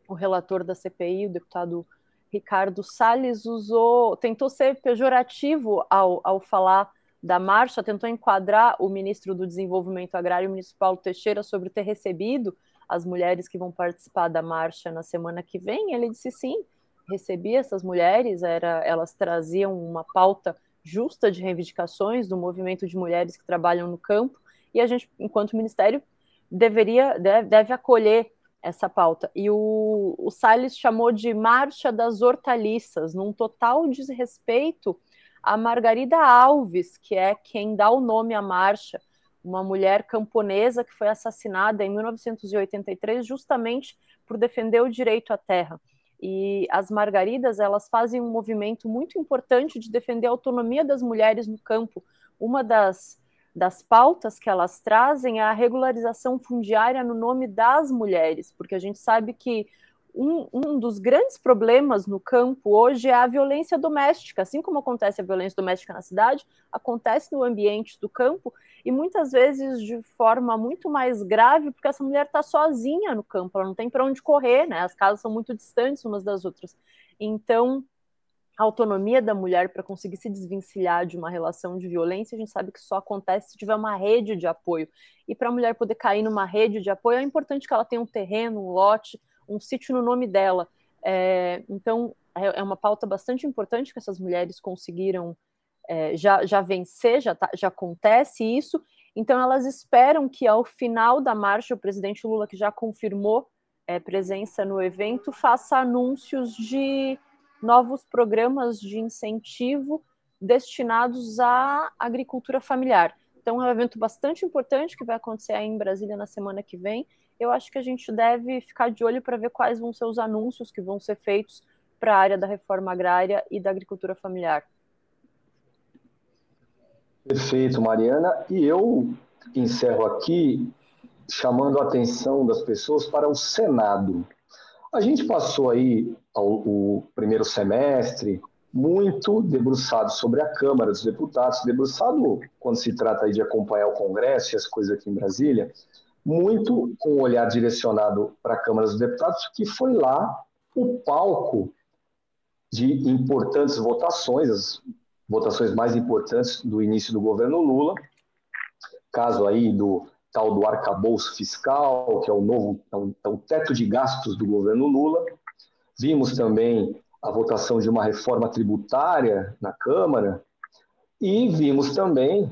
Speaker 2: o relator da CPI, o deputado Ricardo Salles, usou, tentou ser pejorativo ao, ao falar da marcha tentou enquadrar o ministro do Desenvolvimento Agrário, o ministro Paulo Teixeira, sobre ter recebido as mulheres que vão participar da marcha na semana que vem. Ele disse sim, recebi essas mulheres, era, elas traziam uma pauta justa de reivindicações do movimento de mulheres que trabalham no campo, e a gente, enquanto ministério, deveria deve, deve acolher essa pauta. E o, o Salles chamou de Marcha das Hortaliças, num total desrespeito a Margarida Alves, que é quem dá o nome à marcha, uma mulher camponesa que foi assassinada em 1983 justamente por defender o direito à terra. E as Margaridas, elas fazem um movimento muito importante de defender a autonomia das mulheres no campo. Uma das das pautas que elas trazem é a regularização fundiária no nome das mulheres, porque a gente sabe que um, um, dos grandes problemas no campo hoje é a violência doméstica. Assim como acontece a violência doméstica na cidade, acontece no ambiente do campo, e muitas vezes de forma muito mais grave, porque essa mulher está sozinha no campo, ela não tem para onde correr, né? As casas são muito distantes umas das outras. Então, a autonomia da mulher para conseguir se desvencilhar de uma relação de violência, a gente sabe que só acontece se tiver uma rede de apoio. E para a mulher poder cair numa rede de apoio, é importante que ela tenha um terreno, um lote, um sítio no nome dela. É, então, é, é uma pauta bastante importante que essas mulheres conseguiram é, já, já vencer, já, tá, já acontece isso. Então, elas esperam que ao final da marcha, o presidente Lula, que já confirmou é, presença no evento, faça anúncios de novos programas de incentivo destinados à agricultura familiar. Então, é um evento bastante importante que vai acontecer aí em Brasília na semana que vem. Eu acho que a gente deve ficar de olho para ver quais vão ser os anúncios que vão ser feitos para a área da reforma agrária e da agricultura familiar.
Speaker 1: Perfeito, Mariana. E eu encerro aqui chamando a atenção das pessoas para o Senado. A gente passou aí o primeiro semestre muito debruçado sobre a Câmara dos Deputados, debruçado quando se trata aí de acompanhar o Congresso e as coisas aqui em Brasília, muito com o olhar direcionado para a Câmara dos Deputados, que foi lá o palco de importantes votações, as votações mais importantes do início do governo Lula, caso aí do tal do arcabouço fiscal, que é o novo é o, é o teto de gastos do governo Lula. Vimos também a votação de uma reforma tributária na Câmara e vimos também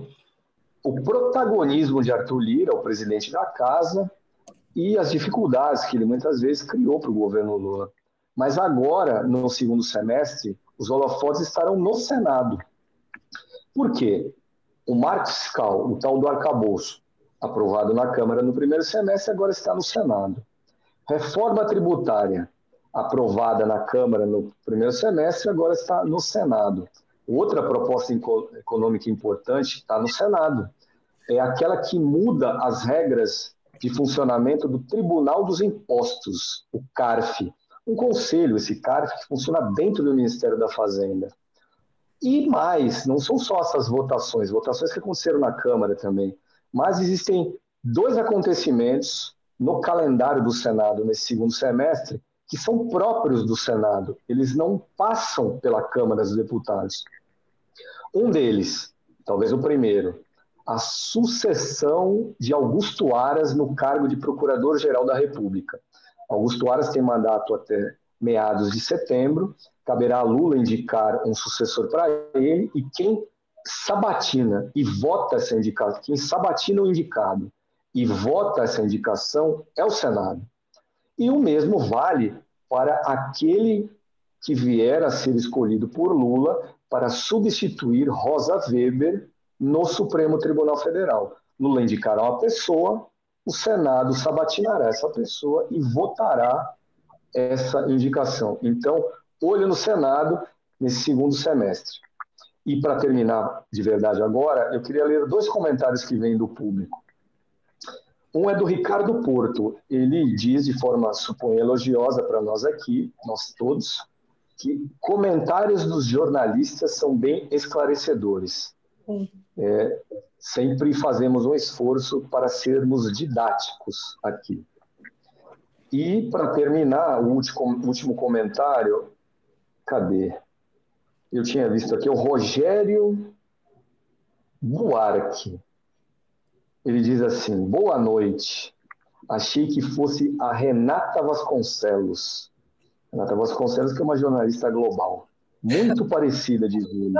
Speaker 1: o protagonismo de Arthur Lira, o presidente da casa, e as dificuldades que ele muitas vezes criou para o governo Lula. Mas agora, no segundo semestre, os holofotes estarão no Senado. Por quê? O marco fiscal, o tal do arcabouço, aprovado na Câmara no primeiro semestre, agora está no Senado. Reforma tributária, aprovada na Câmara no primeiro semestre, agora está no Senado. Outra proposta econômica importante está no Senado. É aquela que muda as regras de funcionamento do Tribunal dos Impostos, o CARF. Um conselho, esse CARF, que funciona dentro do Ministério da Fazenda. E mais, não são só essas votações, votações que aconteceram na Câmara também. Mas existem dois acontecimentos no calendário do Senado nesse segundo semestre que são próprios do Senado. Eles não passam pela Câmara dos Deputados. Um deles, talvez o primeiro, a sucessão de Augusto Aras no cargo de Procurador-Geral da República. Augusto Aras tem mandato até meados de setembro, caberá a Lula indicar um sucessor para ele e quem sabatina e vota essa indicação, quem sabatina o indicado e vota essa indicação é o Senado. E o mesmo vale para aquele que vier a ser escolhido por Lula para substituir Rosa Weber no Supremo Tribunal Federal. Lula indicará uma pessoa, o Senado sabatinará essa pessoa e votará essa indicação. Então, olho no Senado nesse segundo semestre. E para terminar de verdade agora, eu queria ler dois comentários que vêm do público. Um é do Ricardo Porto. Ele diz de forma, suponho, elogiosa para nós aqui, nós todos, que comentários dos jornalistas são bem esclarecedores. É, sempre fazemos um esforço para sermos didáticos aqui. E, para terminar, o último, último comentário, cadê? eu tinha visto aqui o Rogério Buarque. Ele diz assim: Boa noite. Achei que fosse a Renata Vasconcelos. Renata Vasconcelos, que é uma jornalista global. Muito parecida, diz ele.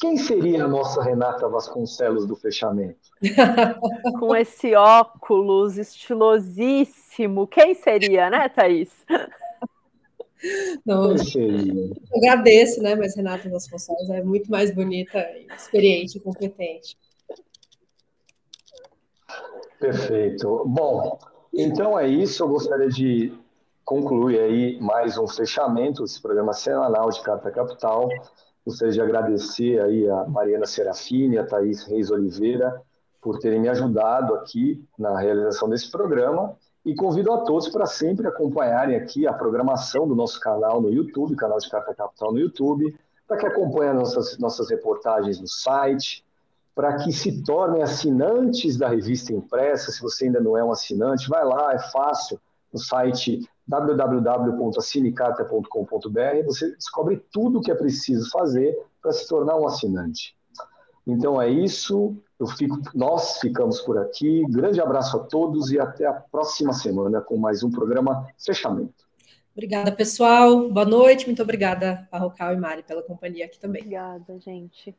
Speaker 1: Quem seria a nossa Renata Vasconcelos do fechamento?
Speaker 2: Com esse óculos estilosíssimo. Quem seria, né, Thaís?
Speaker 3: Não, eu agradeço, né? Mas Renata Vasconcelos é muito mais bonita, experiente, competente.
Speaker 1: Perfeito. Bom, então é isso. Eu gostaria de concluir aí mais um fechamento desse programa semanal de Carta Capital. Gostaria de agradecer aí a Mariana Serafini, a Thaís Reis Oliveira por terem me ajudado aqui na realização desse programa e convido a todos para sempre acompanharem aqui a programação do nosso canal no YouTube, canal de Carta Capital no YouTube, para que acompanhem nossas, nossas reportagens no site, para que se tornem assinantes da revista impressa. Se você ainda não é um assinante, vai lá, é fácil, no site www.assinecarta.com.br, você descobre tudo o que é preciso fazer para se tornar um assinante. Então é isso. Eu fico, nós ficamos por aqui. Grande abraço a todos e até a próxima semana com mais um programa Fechamento.
Speaker 5: Obrigada, pessoal. Boa noite. Muito obrigada a Rocal e Mari pela companhia aqui também.
Speaker 2: Obrigada, gente.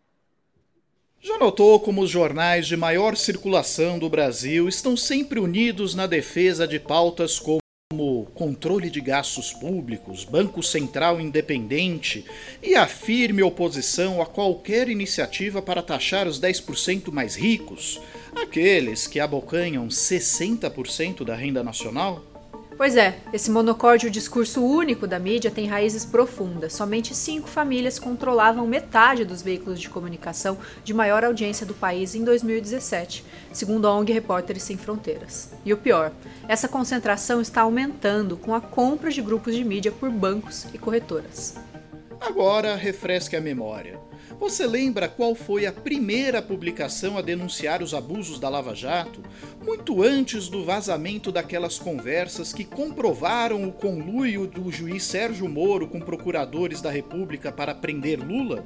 Speaker 6: Já notou como os jornais de maior circulação do Brasil estão sempre unidos na defesa de pautas como controle de gastos públicos, Banco Central independente e a firme oposição a qualquer iniciativa para taxar os 10% mais ricos, aqueles que abocanham 60% da renda nacional?
Speaker 5: Pois é, esse monocórdio discurso único da mídia tem raízes profundas. Somente cinco famílias controlavam metade dos veículos de comunicação de maior audiência do país em 2017, segundo a ONG Repórteres Sem Fronteiras. E o pior, essa concentração está aumentando com a compra de grupos de mídia por bancos e corretoras.
Speaker 6: Agora refresque a memória. Você lembra qual foi a primeira publicação a denunciar os abusos da Lava Jato, muito antes do vazamento daquelas conversas que comprovaram o conluio do juiz Sérgio Moro com procuradores da República para prender Lula?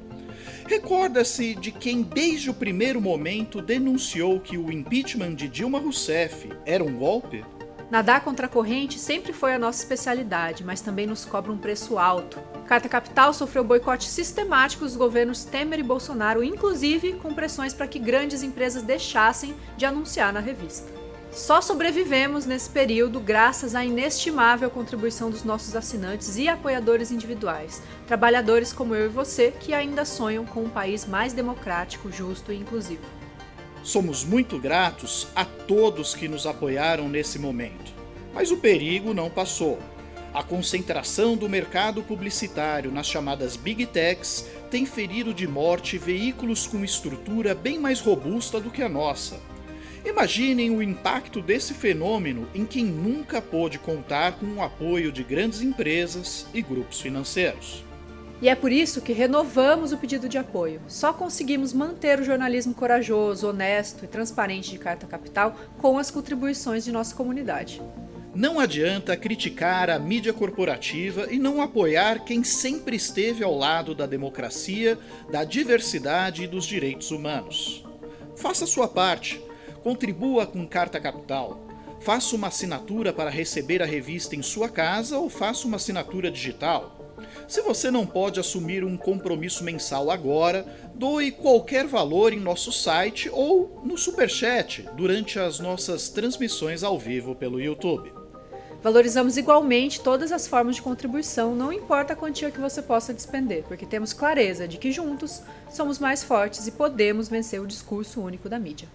Speaker 6: Recorda-se de quem desde o primeiro momento denunciou que o impeachment de Dilma Rousseff era um golpe?
Speaker 5: Nadar contra a corrente sempre foi a nossa especialidade, mas também nos cobra um preço alto. Carta Capital sofreu boicote sistemático dos governos Temer e Bolsonaro, inclusive com pressões para que grandes empresas deixassem de anunciar na revista. Só sobrevivemos nesse período graças à inestimável contribuição dos nossos assinantes e apoiadores individuais, trabalhadores como eu e você que ainda sonham com um país mais democrático, justo e inclusivo.
Speaker 6: Somos muito gratos a todos que nos apoiaram nesse momento. Mas o perigo não passou. A concentração do mercado publicitário nas chamadas Big Techs tem ferido de morte veículos com estrutura bem mais robusta do que a nossa. Imaginem o impacto desse fenômeno em quem nunca pôde contar com o apoio de grandes empresas e grupos financeiros.
Speaker 5: E é por isso que renovamos o pedido de apoio. Só conseguimos manter o jornalismo corajoso, honesto e transparente de Carta Capital com as contribuições de nossa comunidade.
Speaker 6: Não adianta criticar a mídia corporativa e não apoiar quem sempre esteve ao lado da democracia, da diversidade e dos direitos humanos. Faça sua parte, contribua com Carta Capital. Faça uma assinatura para receber a revista em sua casa ou faça uma assinatura digital. Se você não pode assumir um compromisso mensal agora, doe qualquer valor em nosso site ou no Superchat durante as nossas transmissões ao vivo pelo YouTube.
Speaker 5: Valorizamos igualmente todas as formas de contribuição, não importa a quantia que você possa despender, porque temos clareza de que juntos somos mais fortes e podemos vencer o discurso único da mídia.